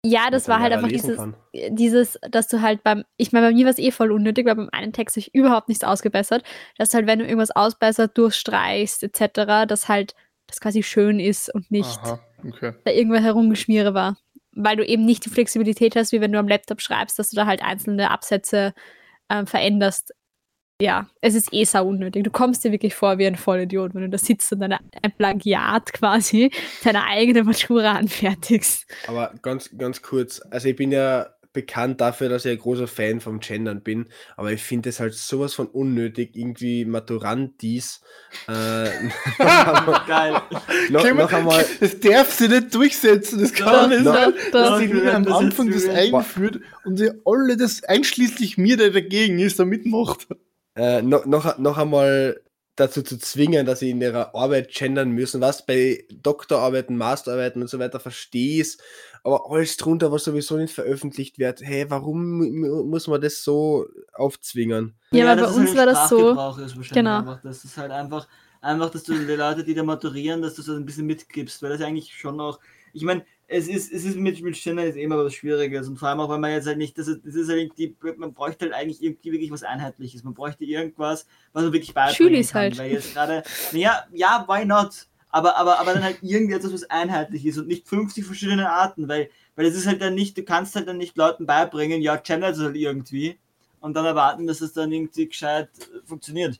Ja, das war halt einfach dieses, kann. dieses, dass du halt beim, ich meine, bei mir war es eh voll unnötig, weil beim einen Text habe ich überhaupt nichts ausgebessert, dass halt, wenn du irgendwas ausbessert, durchstreichst, etc., dass halt das quasi schön ist und nicht Aha, okay. da irgendwas herumgeschmiere war. Weil du eben nicht die Flexibilität hast, wie wenn du am Laptop schreibst, dass du da halt einzelne Absätze ähm, veränderst. Ja, es ist eh sau unnötig. Du kommst dir wirklich vor wie ein Vollidiot, wenn du da sitzt und deine, ein Plagiat quasi deine eigene Matura anfertigst. Aber ganz, ganz kurz, also ich bin ja bekannt dafür, dass ich ein großer Fan vom Gendern bin, aber ich finde es halt sowas von unnötig, irgendwie Maturantis äh, Geil. noch, noch einmal Das darf sie nicht durchsetzen. Das kann doch nicht sein, da- dass die da- Nina am das Anfang das eingeführt und sie alle das, einschließlich mir, der dagegen ist, da mitmacht. Äh, noch, noch, noch einmal dazu zu zwingen, dass sie in ihrer Arbeit gendern müssen, was bei Doktorarbeiten, Masterarbeiten und so weiter verstehe ich, aber alles drunter, was sowieso nicht veröffentlicht wird, hey, warum mu- muss man das so aufzwingen? Ja, aber dass bei uns halt war das so. Ist Genau. Einfach, das ist halt einfach, einfach, dass du die Leute, die da maturieren, dass du so ein bisschen mitgibst, weil das eigentlich schon auch, ich meine, es ist, es ist mit, mit Ständer ist immer was Schwieriges und vor allem auch, weil man jetzt halt nicht, das ist, das ist halt irgendwie, man bräuchte halt eigentlich irgendwie wirklich was Einheitliches. Man bräuchte irgendwas, was man wirklich beibringen Schülis kann. halt. Weil jetzt gerade, ja, ja, why not? Aber, aber, aber dann halt irgendwie etwas, was einheitlich ist und nicht 50 verschiedene Arten, weil, weil es ist halt dann nicht, du kannst halt dann nicht Leuten beibringen, ja, gendert es halt irgendwie und dann erwarten, dass es dann irgendwie gescheit funktioniert.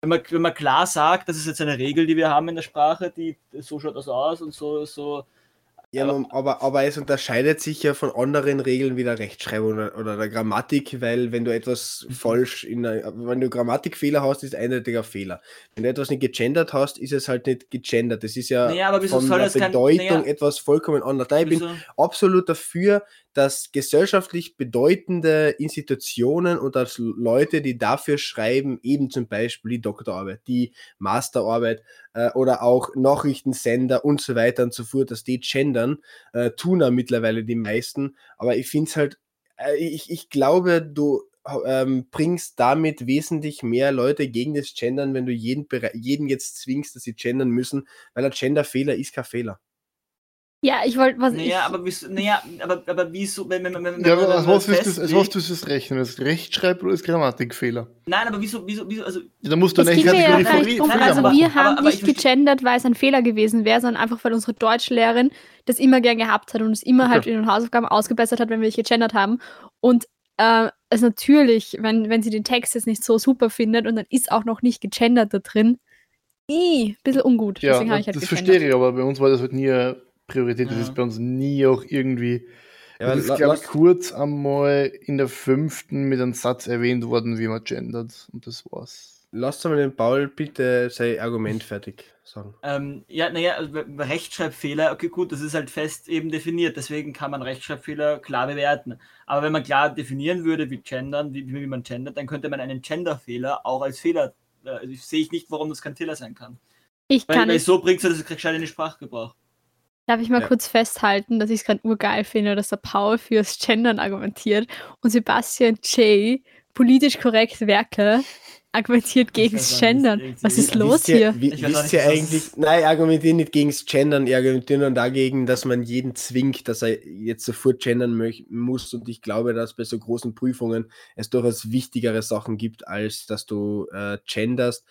Wenn man, wenn man klar sagt, das ist jetzt eine Regel, die wir haben in der Sprache, die so schaut das aus und so, so Ja, Aber- aber, es unterscheidet sich ja von anderen Regeln wie der Rechtschreibung oder, oder der Grammatik, weil wenn du etwas falsch in der, wenn du Grammatikfehler hast, ist eindeutiger Fehler. Wenn du etwas nicht gegendert hast, ist es halt nicht gegendert. Das ist ja Naja, von der das kein- Bedeutung naja. etwas vollkommen anderes. Nein, ich bin absolut dafür, dass gesellschaftlich bedeutende Institutionen und dass Leute, die dafür schreiben, eben zum Beispiel die Doktorarbeit, die Masterarbeit äh, oder auch Nachrichtensender und so weiter und so fort, dass die gendern, äh, tun ja mittlerweile die meisten. Aber ich finde es halt, äh, ich, ich glaube, du ähm, bringst damit wesentlich mehr Leute gegen das Gendern, wenn du jeden, jeden jetzt zwingst, dass sie gendern müssen, weil ein Genderfehler ist kein Fehler. Ja, ich wollte, was Naja, ich, aber wieso, naja, aber, aber wieso, wenn, wenn, wenn, wenn, Ja, wenn aber man was das, tust du das rechnen? Als Rechtschreib- oder als Grammatikfehler? Nein, aber wieso, wieso, wieso, also, Ja, da musst du es eine Kategorie nicht Fehler drum, Nein, also wir aber- haben aber ich nicht gegendert, weil es ein Fehler gewesen wäre, sondern einfach, weil unsere Deutschlehrerin das immer gern gehabt hat und es immer Okay. halt in den Hausaufgaben ausgebessert hat, wenn wir nicht gegendert haben. Und äh, also natürlich, wenn, wenn sie den Text jetzt nicht so super findet und dann ist auch noch nicht gegendert da drin, ein bisschen ungut. Ja, Deswegen habe ich halt das gegendert. verstehe ich, aber bei uns war das halt nie Priorität. Das Ja. ist bei uns nie auch irgendwie. Ja, das ist, la- glaube ich, kurz einmal in der fünften mit einem Satz erwähnt worden, wie man gendert. Und das war's. Lasst mal den Paul bitte sein Argument fertig sagen. Ähm, ja, naja, also Rechtschreibfehler, okay, gut, das ist halt fest eben definiert, deswegen kann man Rechtschreibfehler klar bewerten. Aber wenn man klar definieren würde, wie gendern, wie, wie man gendert, dann könnte man einen Genderfehler auch als Fehler, äh, also ich sehe ich nicht, warum das kein Fehler sein kann. Ich Weil, kann weil es, so bringt es das gescheit in den Sprachgebrauch. Darf ich mal Ja. kurz festhalten, dass ich es gerade urgeil finde, dass der Paul fürs Gendern argumentiert und Sebastian J. politisch korrekt Werke argumentiert gegen weiß das auch Gendern. nicht, Was ist los ihr, hier? Wie, wisst nicht, ihr eigentlich, nein, argumentieren nicht gegen das Gendern, ich argumentiere nur dagegen, dass man jeden zwingt, dass er jetzt sofort gendern muss und ich glaube, dass bei so großen Prüfungen es durchaus wichtigere Sachen gibt, als dass du äh, genderst.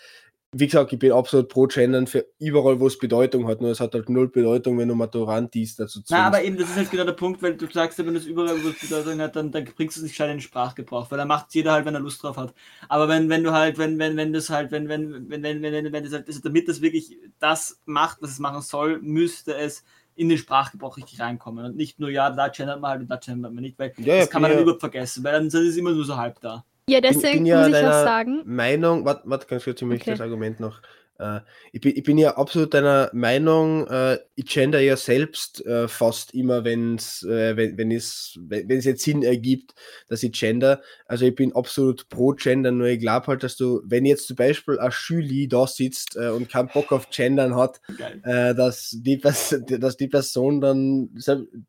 Wie gesagt, ich bin absolut pro Gendern für überall, wo es Bedeutung hat, nur es hat halt null Bedeutung, wenn du Maturantis dazu zwingst. Na, aber eben, das ist halt genau der Punkt, weil du sagst, ja, wenn das überall über Bedeutung hat, dann, dann bringst du es nicht gescheit in den Sprachgebrauch, weil dann macht jeder halt, wenn er Lust drauf hat. Aber wenn, wenn du halt, wenn, wenn, wenn das halt, wenn, wenn, wenn, wenn, wenn, wenn, wenn das halt, also damit das wirklich das macht, was es machen soll, müsste es in den Sprachgebrauch richtig reinkommen. Und nicht nur, ja, da gendert man halt und da gendert man nicht, weil Ja, ja, das kann man bin dann ja- überhaupt vergessen, weil dann ist es immer nur so halb da. Ja, bin, deswegen bin ja muss ich auch sagen, Meinung, warte, warte ganz kurz, ich möchte Okay. das Argument noch. Äh, ich, bin, ich bin ja absolut deiner Meinung, äh, ich gender ja selbst äh, fast immer, wenn's, wenn wenn es wenn wenn es jetzt Sinn ergibt, dass ich gender. Also ich bin absolut pro Gender, nur ich glaube halt, dass du, wenn jetzt zum Beispiel ein Schüli da sitzt und keinen Bock auf Gendern hat, Geil. dass, die Pers dass die Person dann,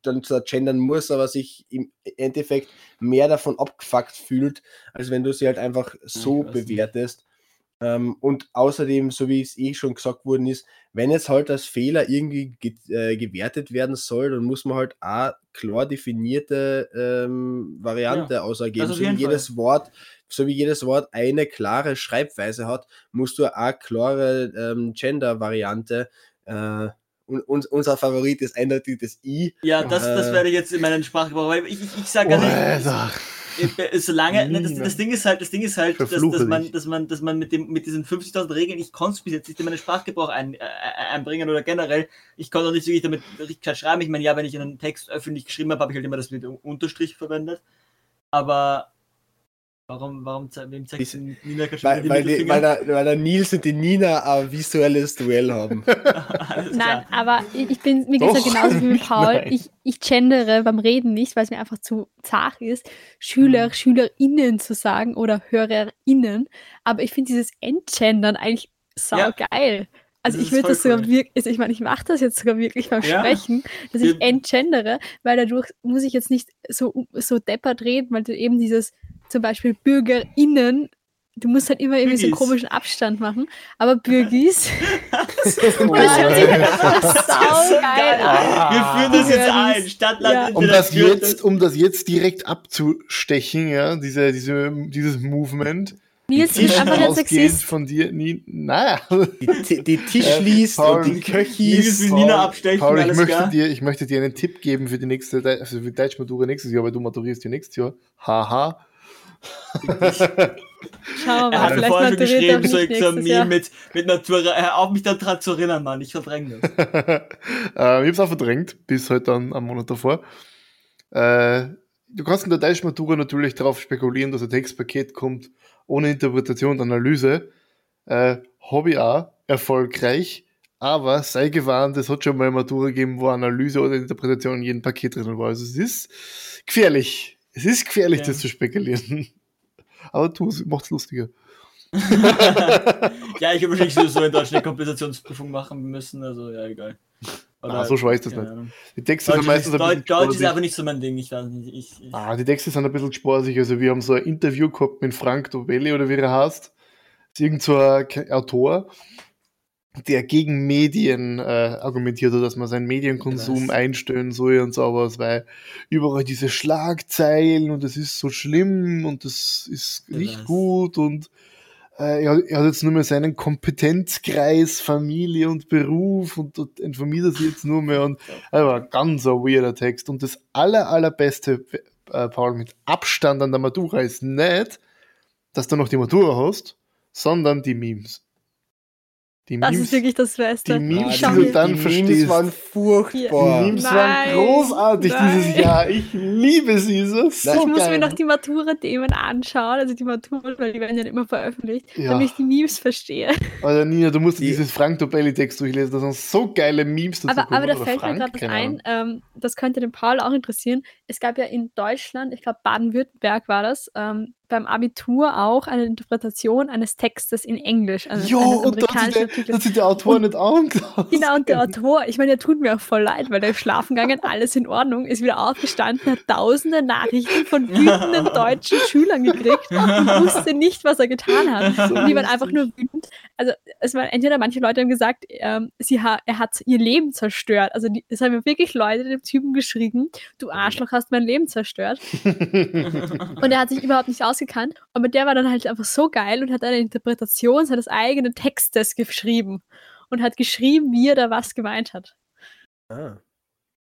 dann zwar gendern muss, aber sich im Endeffekt mehr davon abgefuckt fühlt, als wenn du sie halt einfach so weiß nicht. Ähm, und außerdem, so wie es eh schon gesagt worden ist, wenn jetzt halt als Fehler irgendwie ge äh, gewertet werden soll, dann muss man halt auch klar definierte ähm, Variante ausergeben. das auf So wie jedes Wort, so wie jedes Wort eine klare Schreibweise hat, musst du auch klare ähm, Gender-Variante. Äh, und, und unser Favorit ist eindeutig das I. Ja, das, das Äh. werde ich jetzt in meinen Sprachgebrauch, ich, ich, ich sage gar nicht, Alter. Äh, Solange, ne, das, das Ding ist halt, das Ding ist halt, dass, dass, man, dass man, dass man mit dem, mit diesen 50.000 Regeln, ich konnte es bis jetzt nicht in meinen Sprachgebrauch ein, äh, einbringen oder generell, ich konnte auch nicht wirklich damit richtig schreiben. Ich meine, ja, wenn ich einen Text öffentlich geschrieben habe, habe ich halt immer das mit Unterstrich verwendet. Aber warum, warum, wem zeigt Ist- Nina schon Weil, weil, die, weil, der, weil der Nils und die Nina ein visuelles Duell haben. Nein, klar. aber ich ich bin, mir geht es ja genauso wie mit Paul. Nein. Ich, ich gendere beim Reden nicht, weil es mir einfach zu zart ist, Schüler, Mhm. SchülerInnen zu sagen oder HörerInnen. Aber ich finde dieses Entgendern eigentlich Ja. saugeil. Also Das ich würde das sogar cool. wirklich, also ich meine, ich mache das jetzt sogar wirklich beim Ja. Sprechen, dass ich entgendere, weil dadurch muss ich jetzt nicht so, so deppert reden, weil du eben dieses zum Beispiel BürgerInnen, du musst halt immer irgendwie so einen Bürgis. komischen Abstand machen, aber Bürgis, Oh, das hört sich einfach so saugeil an. Wir führen das jetzt Bürgis. ein. Stadtland Ja. Um das, jetzt, um das jetzt direkt abzustechen, ja, diese, diese, dieses Movement. Nils, du bist einfach ein Sexist. von dir, nie, naja. Die, die Tischlis Äh, Paul, und die Köchis. will Nina abstechen, Paul, ich alles möchte, klar. dir, ich möchte dir einen Tipp geben für die nächste, also für die Deutschmatura nächstes Jahr, weil du maturierst ja nächstes Jahr. Haha. Schau Er hat mal, mir vielleicht vorher schon er geschrieben, so, Jahr. mit, mit Natura. Hör auf mich daran zu erinnern, Mann. Ich verdränge das. äh, ich habe es auch verdrängt, bis halt dann am Monat davor. Äh, du kannst in der Deutschmatura natürlich darauf spekulieren, dass ein Textpaket kommt ohne Interpretation und Analyse. Äh, ich auch erfolgreich, aber sei gewarnt, es hat schon mal eine Matura gegeben, wo Analyse oder Interpretation in jedem Paket drin war. Also es ist gefährlich. Es ist gefährlich, Ja. das zu spekulieren. Aber tu es, macht's lustiger. ja, ich habe wahrscheinlich sowieso in Deutschland eine Kompensationsprüfung machen müssen, also ja, egal. Ah, so schwer ist das nicht. Ahnung. Die Texte Deutsch, sind meistens ist, ein bisschen Deutsch ist einfach nicht so mein Ding, ich weiß nicht. Ich, ich, Ah, die Texte sind ein bisschen sparsig. Also wir haben so ein Interview gehabt mit Frank Dovelli oder wie er heißt. Das ist irgend so ein Autor, der gegen Medien äh, argumentiert hat, dass man seinen Medienkonsum einstellen soll und sowas, weil überall diese Schlagzeilen und das ist so schlimm und das ist nicht Was? gut und äh, er, er hat jetzt nur mehr seinen Kompetenzkreis, Familie und Beruf und dort informiert er sich jetzt nur mehr und aber ganz ein weirder Text. Und das aller, allerbeste äh, Paul, mit Abstand an der Matura ist nicht, dass du noch die Matura hast, sondern die Memes. Die Das Memes, ist wirklich das Beste. die Memes, die du dann die verstehst. Memes waren furchtbar. Die Memes Nein, waren großartig nein. dieses Jahr. Ich liebe sie. So, ich muss geil. mir noch die Matura-Themen anschauen, also die Matura, weil die werden ja immer veröffentlicht, Ja. damit ich die Memes verstehe. Also Nina, du musst Die- dieses Frank Tobelli-Text durchlesen. Da sind so geile Memes dazu Aber, aber da Oder fällt Frank, mir gerade was ein, ähm, das könnte den Paul auch interessieren. Es gab ja in Deutschland, ich glaube Baden-Württemberg war das, ähm, beim Abitur auch eine Interpretation eines Textes in Englisch. Also Jo, und da hat sich der, Autor nicht angeschaut. Genau, und der Autor, ich meine, der tut mir auch voll leid, weil der ist schlafen gegangen, alles in Ordnung, ist wieder aufgestanden, hat tausende Nachrichten von wütenden deutschen Schülern gekriegt und wusste nicht, was er getan hat. Und die waren einfach nur wütend. Also, es waren entweder manche Leute haben gesagt, ähm, sie ha er hat ihr Leben zerstört. Also, die, es haben wirklich Leute dem Typen geschrieben, du Arschloch hast mein Leben zerstört. Und er hat sich überhaupt nicht ausgekannt. Aber der war dann halt einfach so geil und hat eine Interpretation seines eigenen Textes geschrieben. Und hat geschrieben, wie er da was gemeint hat. Ah.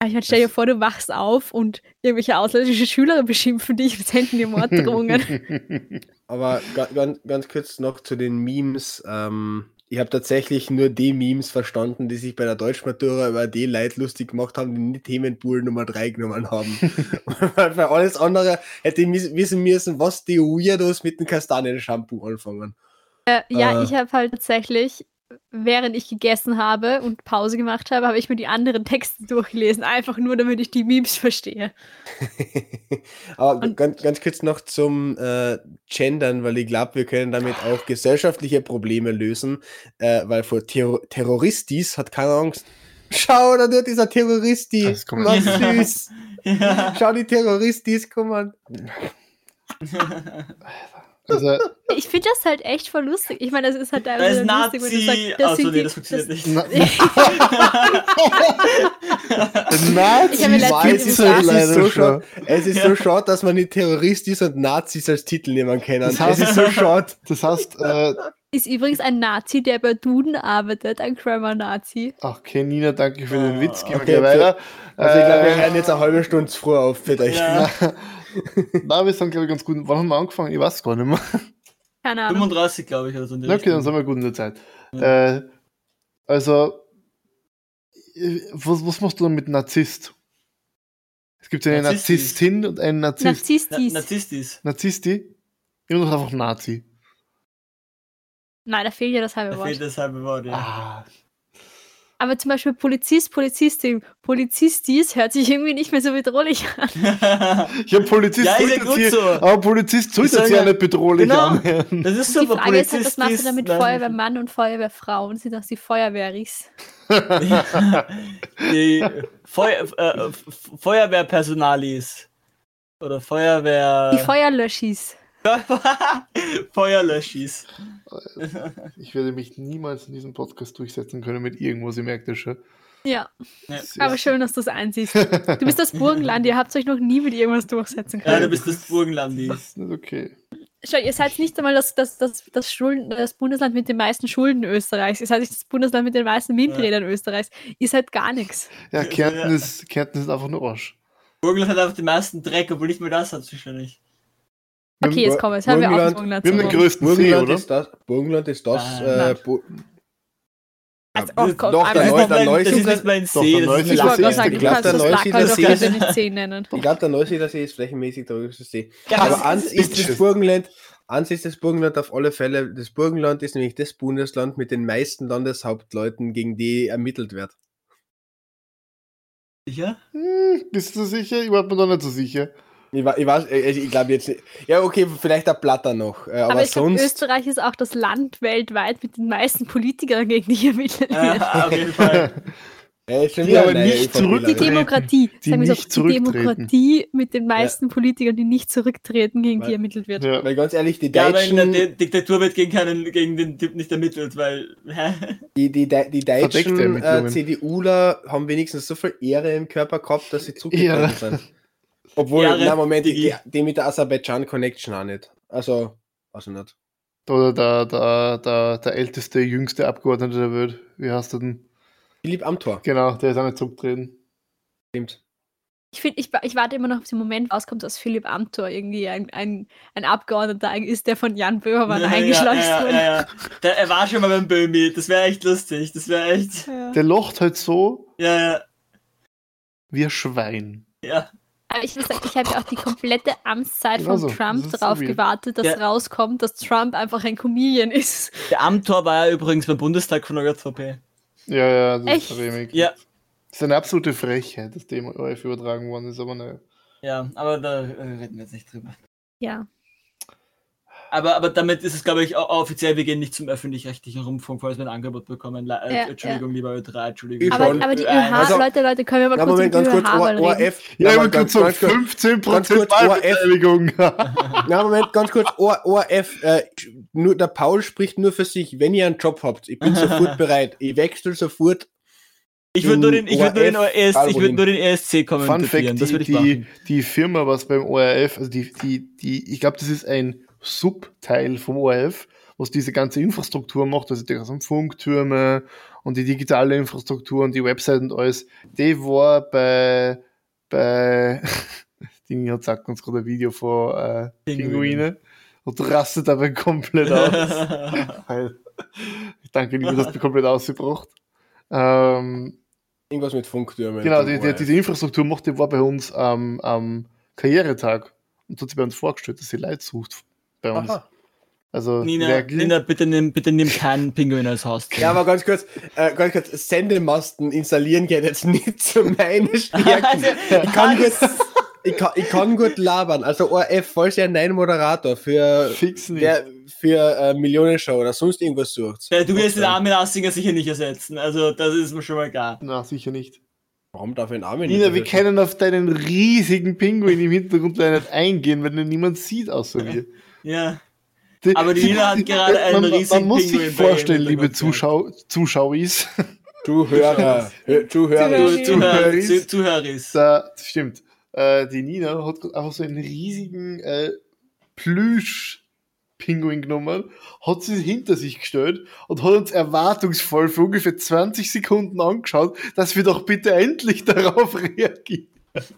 Ich meine, stell dir vor, du wachst auf und irgendwelche ausländische Schüler beschimpfen dich und senden dir Morddrohungen. Aber ga, ganz, ganz kurz noch zu den Memes. Ähm, ich habe tatsächlich nur die Memes verstanden, die sich bei der Deutschmatura über die Leute lustig gemacht haben, die nicht Themenpool Nummer 3 genommen haben. Weil für alles andere hätte ich wissen müssen, was die Weirdos mit dem Kastanien-Shampoo anfangen. äh, ja, Äh. ich habe halt tatsächlich, während ich gegessen habe und Pause gemacht habe, habe ich mir die anderen Texte durchgelesen, einfach nur, damit ich die Memes verstehe. Aber Und- ganz, ganz kurz noch zum äh, Gendern, weil ich glaube, wir können damit auch gesellschaftliche Probleme lösen, äh, weil vor Terror Terroristis hat keine Angst. Schau, da wird dieser Terroristi. Das kann man Was nicht. süß. ja. Schau, die Terroristis, komm an. Also, Ich finde das halt echt voll lustig. Ich meine, das ist halt Da teilweise ist lustig, wenn du Nazi. sagst, das Achso, nee, die- das funktioniert nicht. na, Ich habe mir letztens Nazis gesagt, sind Es ist, leider so schon. es ist so schade, dass man nicht Terroristis und Nazis als Titel nehmen können. Das heißt- es ist so schade. Das heißt, äh, Ist übrigens ein Nazi, der bei Duden arbeitet, ein Grammar-Nazi. ach, okay, Nina, danke für den Witz. Gehen wir okay, gleich weiter. Also ich glaube, wir Äh, hören jetzt eine halbe Stunde zu früh auf für euch. Ja. Na, wir sind, glaube ich, ganz gut. Wann haben wir angefangen? Ich weiß gar nicht mehr. Keine Ahnung. 35, glaube ich, oder so. okay, dann Richtung. sind wir gut in der Zeit. Ja. Äh, also, äh, was, was machst du dann mit Narzisst? Es gibt ja eine Narzisstis. Narzisstin und einen Narzisst. Na, Narzisstis. Narzisstis. Narzissti? Immer noch einfach Nazi. Nein, da fehlt ja das halbe Da Wort. fehlt das halbe Wort, ja. Ah, Aber zum Beispiel Polizist, Polizistin, Polizistis hört sich irgendwie nicht mehr so bedrohlich an. ja, Polizist Ja, ist ja gut so. Aber Polizist sollen sich ja nicht bedrohlich Genau. anhören. Das ist so, Die Frage ist halt, was machst du Polizist damit Feuerwehrmann und Feuerwehrfrau? Und sind auch die Feuerwehris. die Feu äh, F- Feuerwehrpersonalis. Oder Feuerwehr. Die Feuerlöschis. Feuerlöschis. Ich werde mich niemals in diesem Podcast durchsetzen können mit irgendwas, ihr merkt das schon. Ja, Ja. aber schön, dass du es einsiehst. Du bist das Burgenland, ihr habt euch noch nie mit irgendwas durchsetzen Ja, du können. bist das Burgenlandi. Das ist nicht okay. Schau, ihr seid nicht einmal das, das, das, das, Schulden, das Bundesland mit den meisten Schulden Österreichs. Ihr seid nicht das Bundesland mit den meisten Windrädern Österreichs. Ihr seid gar nichts. Ja, Ja. Kärnten ist, Kärnten ist einfach nur Arsch. Burgenland hat einfach den meisten Dreck, obwohl nicht mehr das hat wahrscheinlich. Okay, jetzt kommen wir. Jetzt haben wir auf Burgenland-. Wir haben den größten See, Burgenland oder? ist das, Burgenland ist das, Ah, äh. Bu Also, oh doch, der Neu- der das Neusiedler- ist nicht ein Doch, See, der das ist See sagen, ich du glaub, kannst der das Neusiedler doch See ist- nicht 10 nennen. Ich glaube, der Neusiedler See ist flächenmäßig der größte See. Ja, Aber eins ist- ist das. Burgenland, eins ist das Burgenland auf alle Fälle. Das Burgenland ist nämlich das Bundesland mit den meisten Landeshauptleuten, gegen die ermittelt wird. Sicher? Hm, bist du sicher? Ich war mir da nicht so sicher. Ich, ich weiß, äh, ich glaube jetzt nicht. Ja, okay, vielleicht der Platter noch. äh, Aber, Aber ich glaube, sonst. Österreich ist auch das Land weltweit mit den meisten Politikern, gegen die ermittelt wird. Ja, auf jeden Fall. Ja, Die wieder aber nicht ÖVP-Lerin. Die. Demokratie, Die sagen wir so, die. Demokratie mit den meisten Politikern, die nicht zurücktreten, gegen die Weil- ermittelt wird. Ja. Weil ganz ehrlich, die Ja, aber in der Deutschen, Di- Diktatur wird gegen, keinen, gegen den Typ nicht ermittelt, weil. Die, die, die, die deutschen äh. CDUler haben wenigstens so viel Ehre im Körper gehabt, dass sie zurückgetreten sind. Obwohl, na Moment, die, die mit der Aserbaidschan-Connection auch nicht. Also, also nicht. Oder der, der, der, der älteste, jüngste Abgeordnete der Welt. Wie heißt der denn? Philipp Amthor, Genau, der ist auch nicht zurückgetreten. stimmt. Ich, find, ich, ich warte immer noch auf den Moment, rauskommt, dass Philipp Amthor irgendwie ein, ein, ein Abgeordneter ist, der von Jan Böhmermann eingeschleust ja, ja, wurde. ja, ja. Der, er war schon mal beim Böhmi. Das wäre echt lustig. Das wäre echt. Ja. Der locht halt so Ja, ja, wie ein Schwein. ja. Aber ich muss sagen, ich habe ja auch die komplette Amtszeit Genau von so. Trump so darauf weird. gewartet, dass Ja. rauskommt, dass Trump einfach ein Comedian ist. Der Amtor war ja übrigens beim Bundestag von der JVP. Ja, ja, das Echt? ist Remig. Ja, Das ist eine absolute Frechheit, dass dem ORF übertragen worden ist, aber naja. ja, aber da äh, reden wir jetzt nicht drüber. Ja. Aber, aber damit ist es, glaube ich, offiziell, wir gehen nicht zum öffentlich-rechtlichen Rundfunk, falls wir ein Angebot bekommen. Le äh, Ja, Entschuldigung, lieber Ö3, Entschuldigung. Aber, schon. aber die Ö1. ÖH, Also- Leute, Leute, können wir mal Na, kurz Moment, über ganz kurz, ÖH? ORF. Ja, ganz, kurz ganz so kurz, 15% ganz kurz, ORF. Wahlbeteiligung. Na, Moment, ganz kurz, ORF, äh, nur, der Paul spricht nur für sich. Wenn ihr einen Job habt, ich bin sofort bereit. Ich wechsle sofort. Ich würde nur den, ich würde nur den, ORF, ES, ich würde wohin. nur den ESC Fun kommentieren. Fact, Das die, würde ich die, die Firma, was beim ORF, also die, die, die, ich glaube, das ist ein Subteil vom ORF, was diese ganze Infrastruktur macht, also die ganzen Funktürme und die digitale Infrastruktur und die Website und alles, die war bei, bei, die Nina sagt uns gerade ein Video von äh, Pinguine. Pinguine und rastet dabei komplett aus. Ich danke Nina, du hast mich komplett ausgebracht. Ähm, Irgendwas mit Funktürmen. Genau, die, die, diese Infrastruktur macht, die war bei uns am am Karrieretag und hat sie bei uns vorgestellt, dass sie Leute sucht bei uns. Aha. Also Nina, Nina, bitte nimm, bitte nimm keinen Pinguin als Haus. Ja, aber ganz kurz, äh, ganz kurz, Sendemasten installieren geht jetzt nicht zu meinen Stärken. Ich kann gut, ich kann, ich kann gut labern. Also ORF, falls ihr einen Moderator für, fix nicht. der für äh, Millionenshow oder sonst irgendwas sucht. Ja, du wirst den Armin Assinger sicher nicht ersetzen. Also, das ist mir schon mal klar. Na, sicher nicht. Warum darf ich einen Armin Nina, nicht wir ersetzen? können auf deinen riesigen Pinguin im Hintergrund leider nicht eingehen, weil den niemand sieht außer wir. Ja. Aber die Nina hat gerade einen man, riesigen Man muss Pinguin sich vorstellen, liebe Zuschau Zuschauis, Zuhörer, Hö- Zuhörer. Zuhörer. Zuhörer, da, das stimmt, äh, die Nina hat einfach so einen riesigen äh, Plüsch-Pinguin genommen, hat sie hinter sich gestellt und hat uns erwartungsvoll für ungefähr 20 Sekunden angeschaut, dass wir doch bitte endlich darauf reagieren.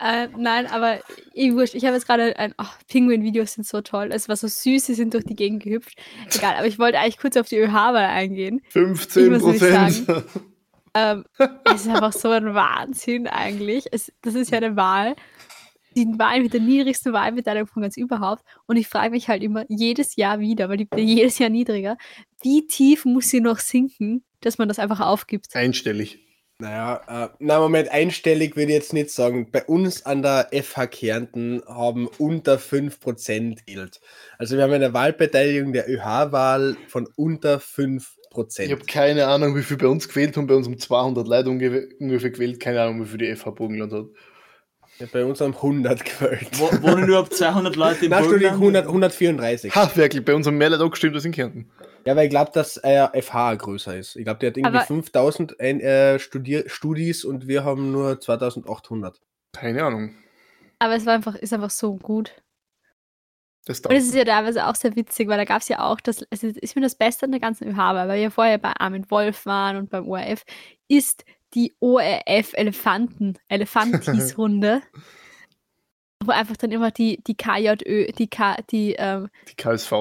Äh, nein, aber eh wurscht. Ich habe jetzt gerade ein. Oh, Pinguin-Videos sind so toll. Es war so süß, sie sind durch die Gegend gehüpft. Egal, aber ich wollte eigentlich kurz auf die ÖH-Wahl eingehen. 15 Ich muss Prozent. Ähm, es ist einfach so ein Wahnsinn eigentlich. Es, das ist ja eine Wahl. Die Wahl mit der niedrigsten Wahlbeteiligung von ganz überhaupt. Und ich frage mich halt immer jedes Jahr wieder, weil die wird jedes Jahr niedriger, wie tief muss sie noch sinken, dass man das einfach aufgibt? Einstellig. Naja, äh, na Moment, einstellig würde ich jetzt nicht sagen. Bei uns an der FH Kärnten haben unter 5% gilt. Also wir haben eine Wahlbeteiligung der ÖH-Wahl von unter 5%. Ich habe keine Ahnung, wie viel bei uns gewählt haben. Bei uns um 200 Leute unge- ungefähr gewählt. Keine Ahnung, wie viel die FH Burgenland hat. Ja, bei uns haben 100 gewählt. Wo, wohnen überhaupt 200 Leute im Burgenland? 100, 134. Ha, wirklich, bei uns haben mehr Leute angestimmt als in Kärnten. Ja, weil ich glaube, dass äh, FH größer ist. Ich glaube, die hat irgendwie Aber- 5000 ein, äh, Studier Studis und wir haben nur 2800. Keine Ahnung. Aber es war einfach, ist einfach so gut. Das Und es ist ja teilweise auch sehr witzig, weil da gab es ja auch, das, es ist, ist mir das Beste an der ganzen ÖH, weil wir ja vorher bei Armin Wolf waren und beim ORF, ist die ORF Elefanten, Elefantis-Runde, wo einfach dann immer die, die KJÖ, die, K, die, ähm, Die KSV.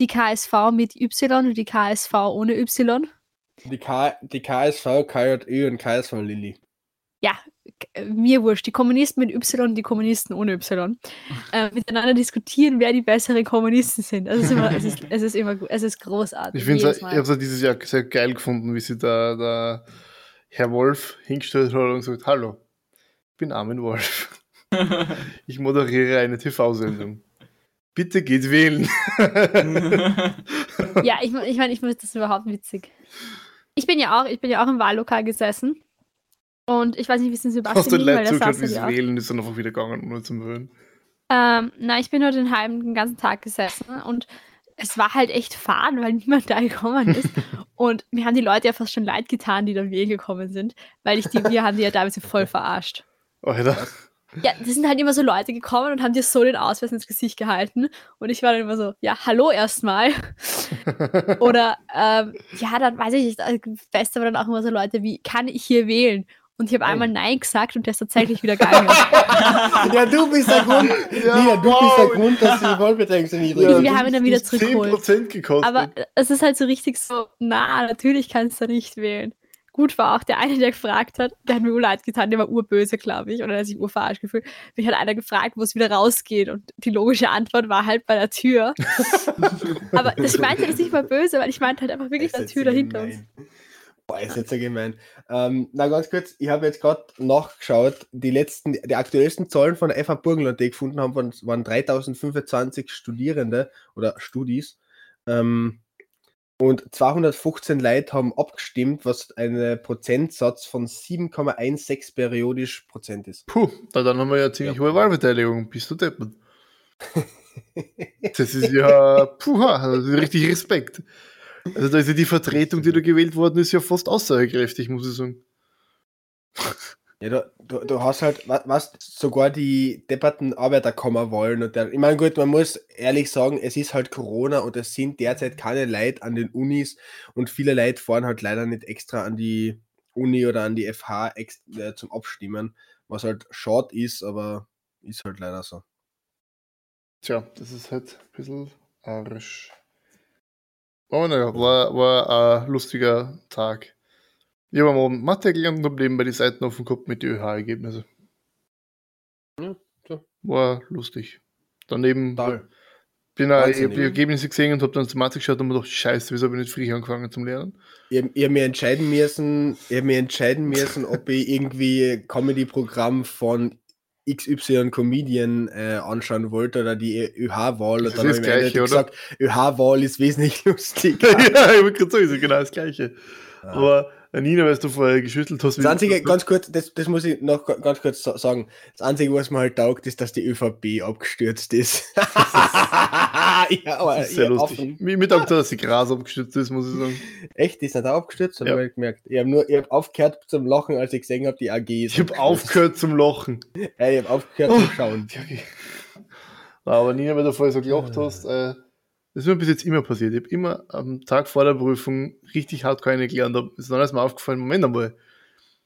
Die KSV mit Y und die KSV ohne Y. Die, K die KSV, KJÖ und KSV Lilly. Ja, äh, mir wurscht, die Kommunisten mit Y und die Kommunisten ohne Y, äh, miteinander diskutieren, wer die besseren Kommunisten sind. Also es ist immer, es ist, es ist immer gut, es ist großartig. Ich ich habe es dieses Jahr sehr geil gefunden, wie sie da, da Herr Wolf hingestellt hat und gesagt, hallo, ich bin Armin Wolf. Ich moderiere eine TV-Sendung. Bitte geht wählen. Ja, ich, ich meine, ich finde das überhaupt witzig. Ich bin ja auch, ich bin ja auch im Wahllokal gesessen. Und ich weiß nicht, wie es in Sebastian Hast du da zugeschaut, wie sie wählen, ist dann einfach wieder gegangen, ohne zum Hören. Ähm, na, ich bin heute den halben, den ganzen Tag gesessen und es war halt echt fad, weil niemand da gekommen ist. und mir haben die Leute ja fast schon leid getan, die dann wählen gekommen sind, weil ich die, wir haben die ja teilweise voll verarscht. Alter. Ja, das sind halt immer so Leute gekommen und haben dir so den Ausweis ins Gesicht gehalten. Und ich war dann immer so, ja, hallo erstmal. Oder ähm, ja, dann weiß ich nicht, äh, fest aber dann auch immer so Leute wie, kann ich hier wählen? Und ich habe einmal Nein gesagt und der ist tatsächlich wieder gegangen. Ja, du bist der Grund, Nina, du wow. bist der Grund, dass die Wahlbeteiligung so niedrig Ja, wir haben ihn dann wieder zurückgeholt. 10% gekostet. Aber es ist halt so richtig so, na, natürlich kannst du nicht wählen. Gut war auch der eine, der gefragt hat, der hat mir urleid getan, der war urböse, glaube ich, oder der hat sich urverarscht gefühlt. Mich hat einer gefragt, wo es wieder rausgeht und die logische Antwort war halt bei der Tür. Aber ich meinte das nicht mal böse, weil ich meinte halt einfach wirklich Das ist Tür dahinter uns. Boah, ist jetzt so gemein. Ähm, na, ganz kurz, ich habe jetzt gerade nachgeschaut, die letzten, die aktuellsten Zahlen von der FH Burgenland, die gefunden haben, waren, waren 3025 Studierende oder Studis. Ähm, und 215 Leute haben abgestimmt, was ein Prozentsatz von 7,16 periodisch Prozent ist. Puh, na dann haben wir ja ziemlich hohe Wahlbeteiligung. Bist du deppert? Das ist ja, puh, also richtig Respekt. Also da ist ja die Vertretung, die da gewählt worden ist, ja fast aussagekräftig, muss ich sagen. Ja, du, du, du hast halt, wa- was, sogar die depperten Arbeiterkammer wollen. Und der, ich meine, gut, man muss ehrlich sagen, es ist halt Corona und es sind derzeit keine Leute an den Unis und viele Leute fahren halt leider nicht extra an die Uni oder an die FH äh, zum Abstimmen, was halt schade ist, aber ist halt leider so. Tja, das ist halt ein bisschen Arsch. Aber naja, war, war ein lustiger Tag. Ich habe Abend Mathe gelernt und nebenbei die Seiten offen gehabt mit den ÖH-Ergebnissen. Ja, so. War lustig. Daneben Toll. bin ich Wahnsinn, habe die. Ergebnisse gesehen und habe dann zur Mathe geschaut und mir gedacht, scheiße, wieso habe ich nicht früh angefangen zum Lernen? Ich, ich habe mir entscheiden müssen, ich mir entscheiden müssen, ob ich irgendwie Comedy-Programm von XY Comedian äh, anschauen wollte oder die ÖH-Wahl. Das dann ist das ich Gleiche, oder? gesagt, ÖH-Wahl ist wesentlich lustiger. ja, ich wollte gerade sagen, ist genau das Gleiche. Ja. Aber Nina, weil du vorher geschüttelt hast, Das Einzige, ganz kurz, das, das muss ich noch ga- ganz kurz sa- sagen. Das Einzige, was mir halt taugt, ist, dass die ÖVP abgestürzt ist. ja, aber das ist sehr lustig. Affen. Mir mir taugt, dass die Gras abgestürzt ist, muss ich sagen. Echt, die ist nicht abgestürzt? Hab Ja. ich mal gemerkt. Ich habe nur, ich habe aufgehört zum Lachen, als ich gesehen habe, die AG ist. Ich habe aufgehört zum Lachen. Ja, ich habe aufgehört zum Schauen. Ja, okay. Aber Nina, weil du vorher so gelacht hast, äh, das ist mir bis jetzt immer passiert. Ich habe immer am Tag vor der Prüfung richtig hart keine gelernt. Da ist dann erst mal aufgefallen, Moment einmal.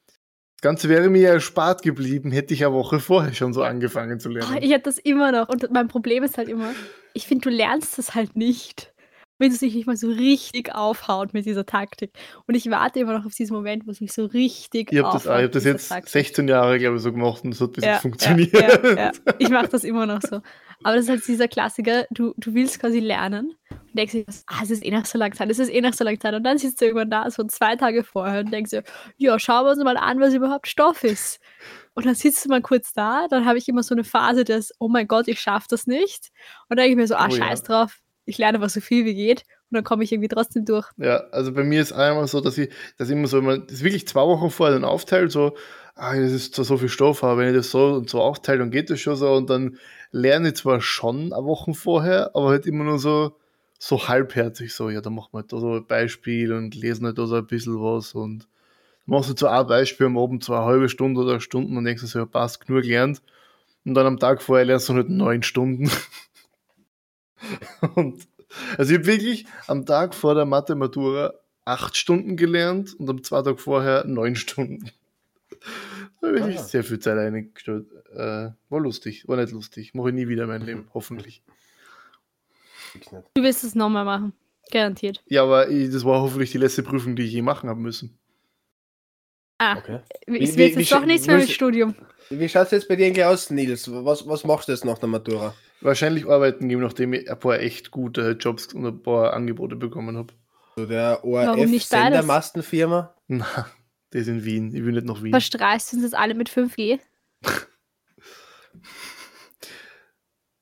Das Ganze wäre mir ja erspart geblieben, hätte ich eine Woche vorher schon so angefangen zu Oh, lernen. ich hätte das immer noch. Und mein Problem ist halt immer, ich finde, du lernst das halt nicht, wenn du dich nicht mal so richtig aufhaut mit dieser Taktik. Und ich warte immer noch auf diesen Moment, wo es mich so richtig Ich habe das, ich hab das jetzt Taktik. 16 Jahre, glaube ich, so gemacht und es hat bis Ja, jetzt funktioniert. Ja, ja, ja. Ich mache das immer noch so. Aber das ist halt dieser Klassiker, du, du willst quasi lernen und denkst dir, ah, es ist eh nach so lang Zeit, es ist eh nach so lang Zeit. Und dann sitzt du irgendwann da, so zwei Tage vorher und denkst dir, ja, schauen wir uns mal an, was überhaupt Stoff ist. Und dann sitzt du mal kurz da, dann habe ich immer so eine Phase des, oh mein Gott, ich schaffe das nicht. Und dann denke ich mir so, ah, Oh ja. scheiß drauf, ich lerne aber so viel wie geht. Und dann komme ich irgendwie trotzdem durch. Ja, also bei mir ist einmal so, dass ich das immer so, immer, das wirklich zwei Wochen vorher dann aufteile, so, ah, das ist zwar so viel Stoff, aber wenn ich das so und so aufteile, dann geht das schon so und dann lerne zwar schon eine Woche vorher, aber halt immer nur so, so halbherzig, so, ja, dann machen wir halt da so ein Beispiel und lesen halt da so ein bisschen was und machst du so ein Beispiel am Abend so eine halbe Stunde oder eine Stunde und denkst so, ja, passt, genug gelernt. Und dann am Tag vorher lernst du halt neun Stunden. und also ich habe wirklich am Tag vor der Mathe-Matura acht Stunden gelernt und am zwei Tag vorher neun Stunden. Da habe ich Ah. sehr viel Zeit eingestellt. Äh, war lustig, war nicht lustig. Mache ich nie wieder in meinem Leben, hoffentlich. Du wirst es nochmal machen. Garantiert. Ja, aber ich, das war hoffentlich die letzte Prüfung, die ich je machen haben müssen. Ah, Okay. es wird wie jetzt doch nichts mehr mit Studium. Wie schaut es jetzt bei dir eigentlich aus, Nils? Was, was machst du jetzt nach der Matura? Wahrscheinlich arbeiten gehen, nachdem ich ein paar echt gute Jobs und ein paar Angebote bekommen habe. So der Warum nicht beides? ORF-Sendermastenfirma? Na, das ist in Wien. Ich will nicht nach Wien. Verstreist uns jetzt alle mit 5G?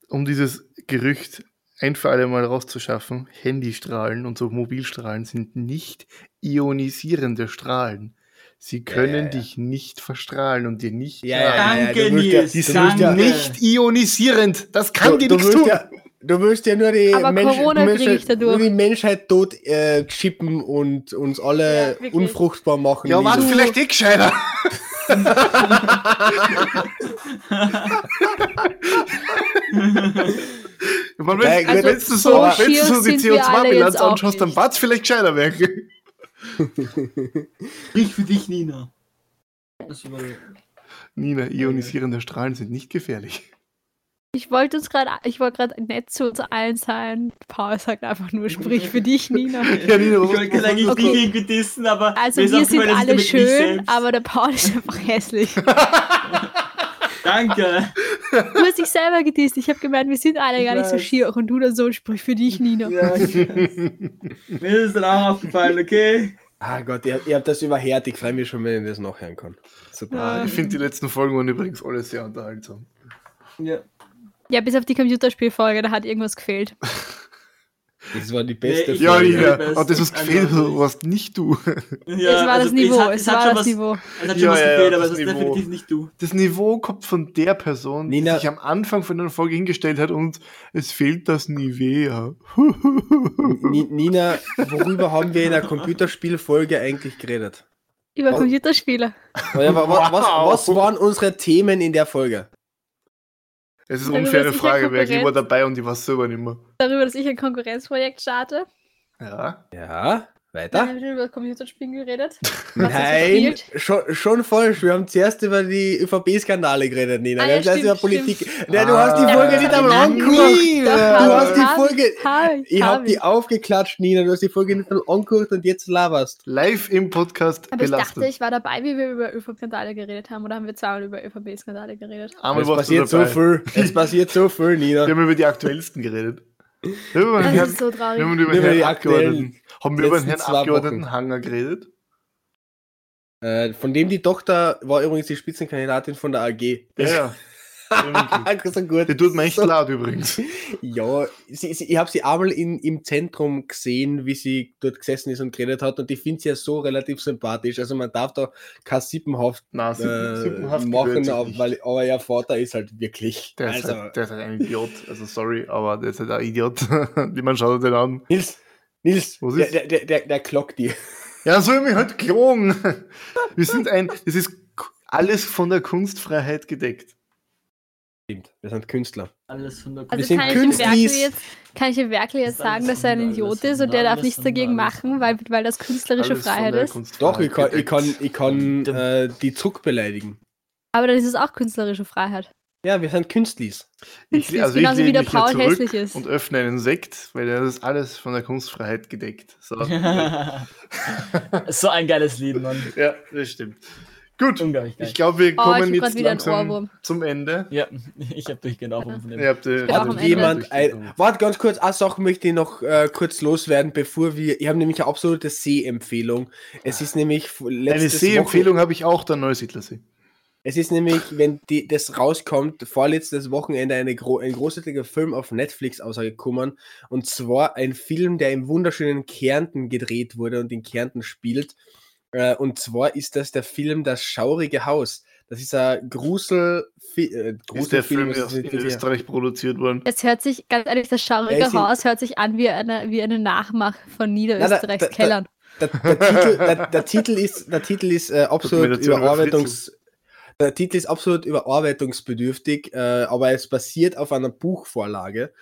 um dieses Gerücht ein für alle Mal rauszuschaffen, Handystrahlen und so Mobilstrahlen sind nicht ionisierende Strahlen. Sie können ja, ja. dich nicht verstrahlen und dir nicht Ja, ja, ja, Danke, du ja- Nils. Die du sind ja- nicht ionisierend. Das kann Du, dir du, nichts tun. Du willst ja nur die, Aber Mensch, Corona Menschheit- ich nur die Menschheit tot äh, chippen und uns alle Ja, unfruchtbar machen. ja, du. vielleicht eh gescheiter. Ich meine, Nein, wenn, gut, wenn du so, so wenn du so die sind wir alle CO2-Bilanz jetzt auch anschaust, dann war es vielleicht gescheiter werden. Nicht für dich, Nina. Nina, ionisierende Strahlen sind nicht gefährlich. Ich wollte uns gerade, ich wollte gerade nett zu uns allen sein. Paul sagt einfach nur, sprich für dich, Nina. Ja, Nina, Ich wollte eigentlich Okay. nicht irgendwie dissen, aber Also wir sind ich alle schön, aber der Paul ist einfach hässlich. Danke. Du hast dich selber gedisst. Ich habe gemeint, wir sind alle Ich gar nicht so schier. Und du dann so, sprich für dich, Nina. Ja, mir ist es dann auch aufgefallen, okay? Ah Gott, ihr, ihr habt das überhört. Ich freue mich schon, wenn ich das nachhören kann. Super. Ja. Ich finde die letzten Folgen waren übrigens alle sehr unterhaltsam. Ja. Ja, bis auf die Computerspielfolge, da hat irgendwas gefehlt. Das war die beste Nee, Ja, Folge. Nina, Best- hat das was gefehlt, warst nicht du. Ja, es war also das Niveau, hat- es, hat war schon das was, Niveau. Es hat schon Ja, was ja, ja, gefehlt, aber das es ist Niveau. definitiv nicht du. Das Niveau kommt von der Person, Nina- die sich am Anfang von der Folge hingestellt hat und es fehlt das Nivea. Ni- Nina, worüber haben wir in der Computerspielfolge eigentlich geredet? Über Oh. Computerspiele. Ja, wa- wa- was, Wow. was waren unsere Themen in der Folge? Es ist eine Darüber, unfaire Frage, wer ich war Konkurrenz- dabei und ich weiß selber nicht mehr. Darüber, dass ich ein Konkurrenzprojekt starte. Ja. Ja, Weiter? haben wir über Computerspielen geredet. Nein, schon, schon falsch. Wir haben zuerst über die ÖVP-Skandale geredet, Nina. Ah, wir ja, haben zuerst stimmt, über Politik. stimmt. Ja, du hast die Ah. Folge nicht einmal angeguckt. Du hast die Folge. ich, hab ich, Ich hab hab die aufgeklatscht, Nina. Du hast die Folge nicht einmal angeguckt und jetzt laberst. Live im Podcast Aber ich belastet. dachte, ich war dabei, wie wir über ÖVP-Skandale geredet haben. Oder haben wir zweimal über ÖVP-Skandale geredet? Einmal Es passiert so viel. Es passiert so viel, Nina. Wir haben über die aktuellsten geredet. Wir Das Herrn, ist so wir traurig. haben über Über den Abgeordneten. Haben wir über den Herrn zwei Wochen. Abgeordneten Hanger geredet? Äh, von dem die Tochter war übrigens die Spitzenkandidatin von der AG. Ja, ja. so gut. Die tut mir echt So- leid übrigens. Ja, sie, sie, ich habe sie einmal in, im Zentrum gesehen, wie sie dort gesessen ist und geredet hat und ich finde sie ja so relativ sympathisch. Also man darf da kein Sippenhaft, Nein, äh, Sippen- Sippenhaft machen, aber, weil, aber ihr Vater ist halt wirklich. Der ist, also, halt, der ist halt ein Idiot. Also sorry, aber der ist halt ein Idiot. Wie man schaut den an. Nils, Nils, der, ist? der, der, der, der klockt die. Ja, soll mich halt klogen. Wir sind ein, das ist alles von der Kunstfreiheit gedeckt. Stimmt, wir sind Künstler. Alles von der Also sind kann ich, dem Werkel Künstlis. jetzt, kann ich dem Werkel jetzt Das sagen, dass er ein Idiot ist und der darf nichts dagegen machen, weil, weil das künstlerische Freiheit ist. Doch, ich kann, ich kann, ich kann äh, die zurückbeleidigen. Aber dann ist es auch künstlerische Freiheit. Ja, wir sind Künstlis. Ich, Künstlis, also ich genauso wie lehne der Paul zurück hässlich ist. und öffne einen Sekt, weil das ist alles von der Kunstfreiheit gedeckt. So. so ein geiles Lied, Mann. ja, das stimmt. Gut, Unglaublich geil. ich glaube, wir Oh, kommen jetzt langsam zum Ende. Ja, ich habe durchgehend auch von dem. Ihr habt, äh, Ende. jemand, ein, warte ganz kurz, eine Sache möchte ich noch äh, kurz loswerden, bevor wir, ich habe nämlich eine absolute Sehempfehlung. Es ist nämlich eine Sehempfehlung habe ich auch, der Neusiedlersee. Es ist nämlich, wenn die, das rauskommt, vorletztes Wochenende eine gro ein großartiger Film auf Netflix ausgekommen. Und zwar ein Film, der im wunderschönen Kärnten gedreht wurde und in Kärnten spielt. Äh, und zwar ist das der Film Das schaurige Haus. Das ist ein Grusel, äh, Ist der Gruselfilm. Film aus- ist in Österreich produziert worden? Es hört sich, ganz ehrlich, das schaurige Haus hört sich an wie eine, wie eine Nachmache von Niederösterreichs Kellern. der, der, Titel, der, der Titel ist, der Titel ist äh, absolut Überarbeitungs. Der Titel ist absolut überarbeitungsbedürftig, äh, aber es basiert auf einer Buchvorlage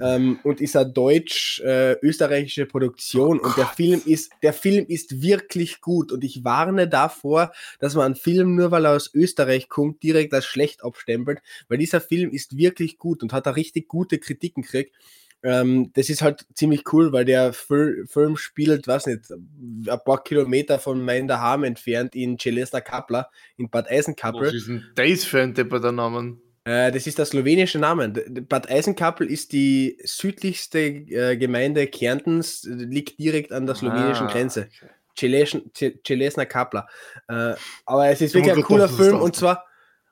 ähm, und ist eine deutsch-österreichische Produktion und der Film ist der Film ist wirklich gut und ich warne davor, dass man einen Film nur weil er aus Österreich kommt direkt als schlecht abstempelt, weil dieser Film ist wirklich gut und hat da richtig gute Kritiken gekriegt. Ähm, das ist halt ziemlich cool, weil der Fil Film spielt, weiß nicht, ein paar Kilometer von meinem Daheim entfernt in Celesna Kapla, in Bad Was Eisenkappel. ist denn das für ein depperter Namen? Äh, das ist der slowenische Name. Bad Eisenkappel ist die südlichste äh, Gemeinde Kärntens, liegt direkt an der slowenischen Ah, Grenze. okay. Celesn- Ce- Celesna Kapla. Äh, aber es ist wirklich ein cooler das Film und zwar,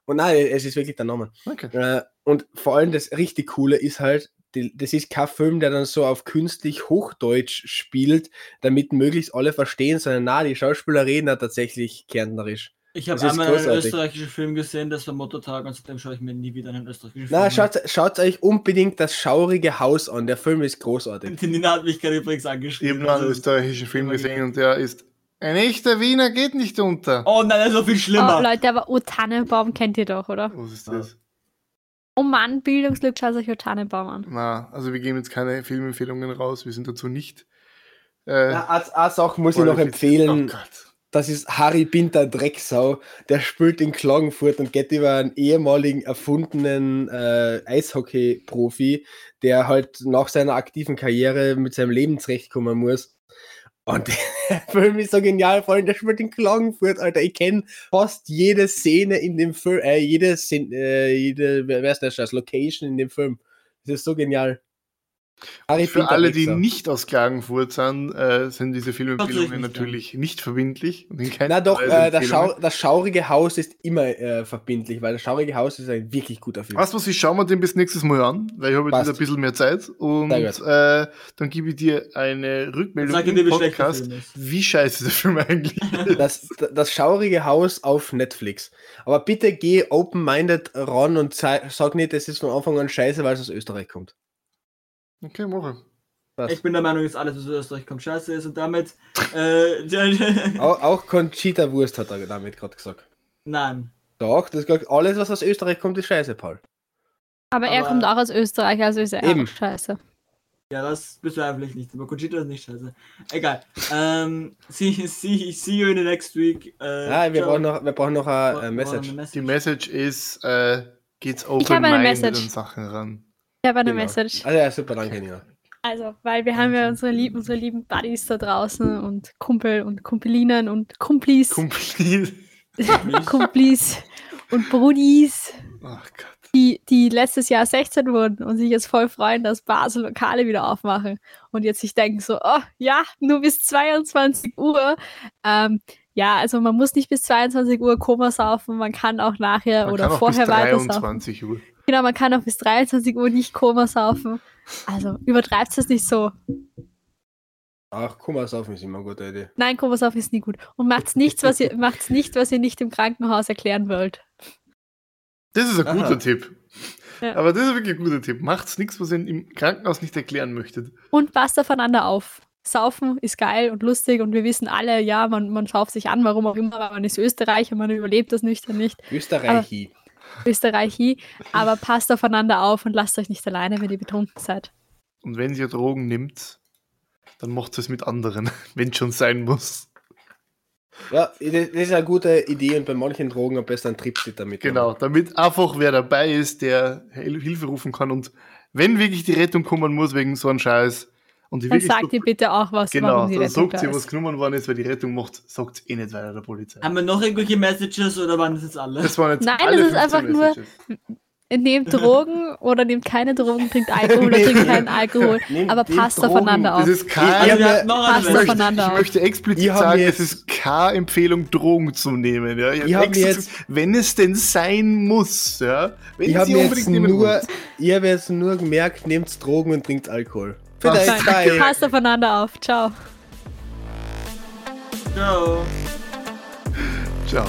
und nein, es ist wirklich der Name. Okay. Äh, und vor allem das richtig Coole ist halt, die, das ist kein Film, der dann so auf künstlich Hochdeutsch spielt, damit möglichst alle verstehen, sondern na, die Schauspieler reden da tatsächlich kärntnerisch. Ich habe Das ist einmal einen großartig. österreichischen Film gesehen, das war Mototag und seitdem schaue ich mir nie wieder einen österreichischen Na, Film schaut, schaut euch unbedingt das schaurige Haus an. Der Film ist großartig. an. Die Nina hat mich gerade übrigens Ich angeschrieben. habe noch einen also- österreichischen Film gesehen und der ist ein echter Wiener geht nicht unter. Oh nein, so viel schlimmer. Oh, Leute, aber O Tannenbaum kennt ihr doch, oder? Was ist das? Oh Mann, Bildungsglück, schaut euch Tannenbaum an. Na, also wir geben jetzt keine Filmempfehlungen raus, wir sind dazu nicht. Äh, Na, eine, eine Sache muss ich noch empfehlen. Oh Gott. das ist Harry Binter Drecksau, der spielt in Klagenfurt und geht über einen ehemaligen erfundenen äh, Eishockey-Profi, der halt nach seiner aktiven Karriere mit seinem Leben zurechtkommen muss. Und der Film ist so genial, vor allem der spielt in Klagenfurt, Alter. Ich kenne fast jede Szene in dem Film, äh, jede, Szene, äh, jede, wer ist das, Location in dem Film. Das ist so genial. Harry Für alle, die nicht aus Klagenfurt sind, äh, sind diese Filmempfehlungen natürlich nicht verbindlich. Na doch, äh, das, Schau das, schaurige Haus ist immer äh, verbindlich, weil das schaurige Haus ist ein wirklich guter Film. Weißt du was, ich schaue mir den bis nächstes Mal an, weil ich habe jetzt ein bisschen mehr Zeit und äh, dann gebe ich dir eine Rückmeldung Sag im Podcast, wie scheiße der Film eigentlich ist. Das, das schaurige Haus auf Netflix. Aber bitte geh open-minded ran und sag nicht, es ist von Anfang an scheiße, weil es aus Österreich kommt. Okay, mache. Was? Ich bin der Meinung, dass alles, was aus Österreich kommt, scheiße ist und damit. Äh, auch, auch Conchita Wurst hat er damit gerade gesagt. Nein. Doch, das gesagt, alles, was aus Österreich kommt, ist scheiße, Paul. Aber, aber er kommt auch aus Österreich, also ist er eben. auch scheiße. Ja, das bezweifle ich nicht, aber Conchita ist nicht scheiße. Egal. ähm, see, see, see you in the next week. Äh, ja, wir brauchen noch, wir brauchen noch eine, Message. Message. Die Message ist, äh, geht's open-minded an Sachen ran. Ich habe eine genau. Message. Also ja, super, danke, Nina. Also, weil wir haben ja unsere, lieb, unsere lieben Buddies da draußen und Kumpel und Kumpelinen und Kumplis. Kumplis. Kumplis und Brudis. Ach Gott. Die, die letztes Jahr 16 wurden und sich jetzt voll freuen, dass Basel Lokale wieder aufmachen. Und jetzt sich denken so, oh ja, nur bis 22 Uhr. Ähm, ja, also man muss nicht bis 22 Uhr Koma saufen, man kann auch nachher man oder vorher weiter saufen. 23 Uhr. Genau, man kann auch bis 23 Uhr nicht Koma saufen. Also übertreibt es nicht so. Ach, Koma saufen ist immer eine gute Idee. Nein, Koma saufen ist nie gut. Und macht's nichts, was ihr macht's nicht, was ihr nicht im Krankenhaus erklären wollt. Das ist ein Aha. guter Tipp. Ja. Aber das ist wirklich ein guter Tipp. Macht's nichts, was ihr im Krankenhaus nicht erklären möchtet. Und passt aufeinander auf. Saufen ist geil und lustig und wir wissen alle, ja, man, man schauft sich an, warum auch immer, weil man ist Österreicher, man überlebt das nüchtern nicht. Österreichi. Österreichi, aber passt aufeinander auf und lasst euch nicht alleine, wenn ihr betrunken seid. Und wenn ihr Drogen nimmt, dann macht es mit anderen, wenn es schon sein muss. Ja, das ist eine gute Idee und bei manchen Drogen am besten ein Tripsit damit. Genau, damit einfach wer dabei ist, der Hilfe rufen kann und wenn wirklich die Rettung kommen muss wegen so einem Scheiß, und die dann sagt ihr bitte auch was, genau, warum die Rettung sagt sie, was genommen worden ist, weil die Rettung macht, sagt eh nicht weiter der Polizei. Haben wir noch irgendwelche Messages oder waren das jetzt alle? Das waren jetzt Nein, alle das ist einfach Messages. nur, nehmt Drogen oder nehmt keine Drogen, trinkt Alkohol oder trinkt keinen Alkohol, nehmt, aber passt aufeinander auf. Das ist keine, passt ich, aufeinander ich möchte explizit sagen, es ist keine Empfehlung, Drogen zu nehmen. Ja? Ich ich jetzt, wenn es denn sein muss. Ja? Wenn ich habe jetzt, nur, ich hab jetzt nur gemerkt, nehmt Drogen und trinkt Alkohol. Vielleicht bye. Passt aufeinander auf. Ciao. Ciao. Ciao.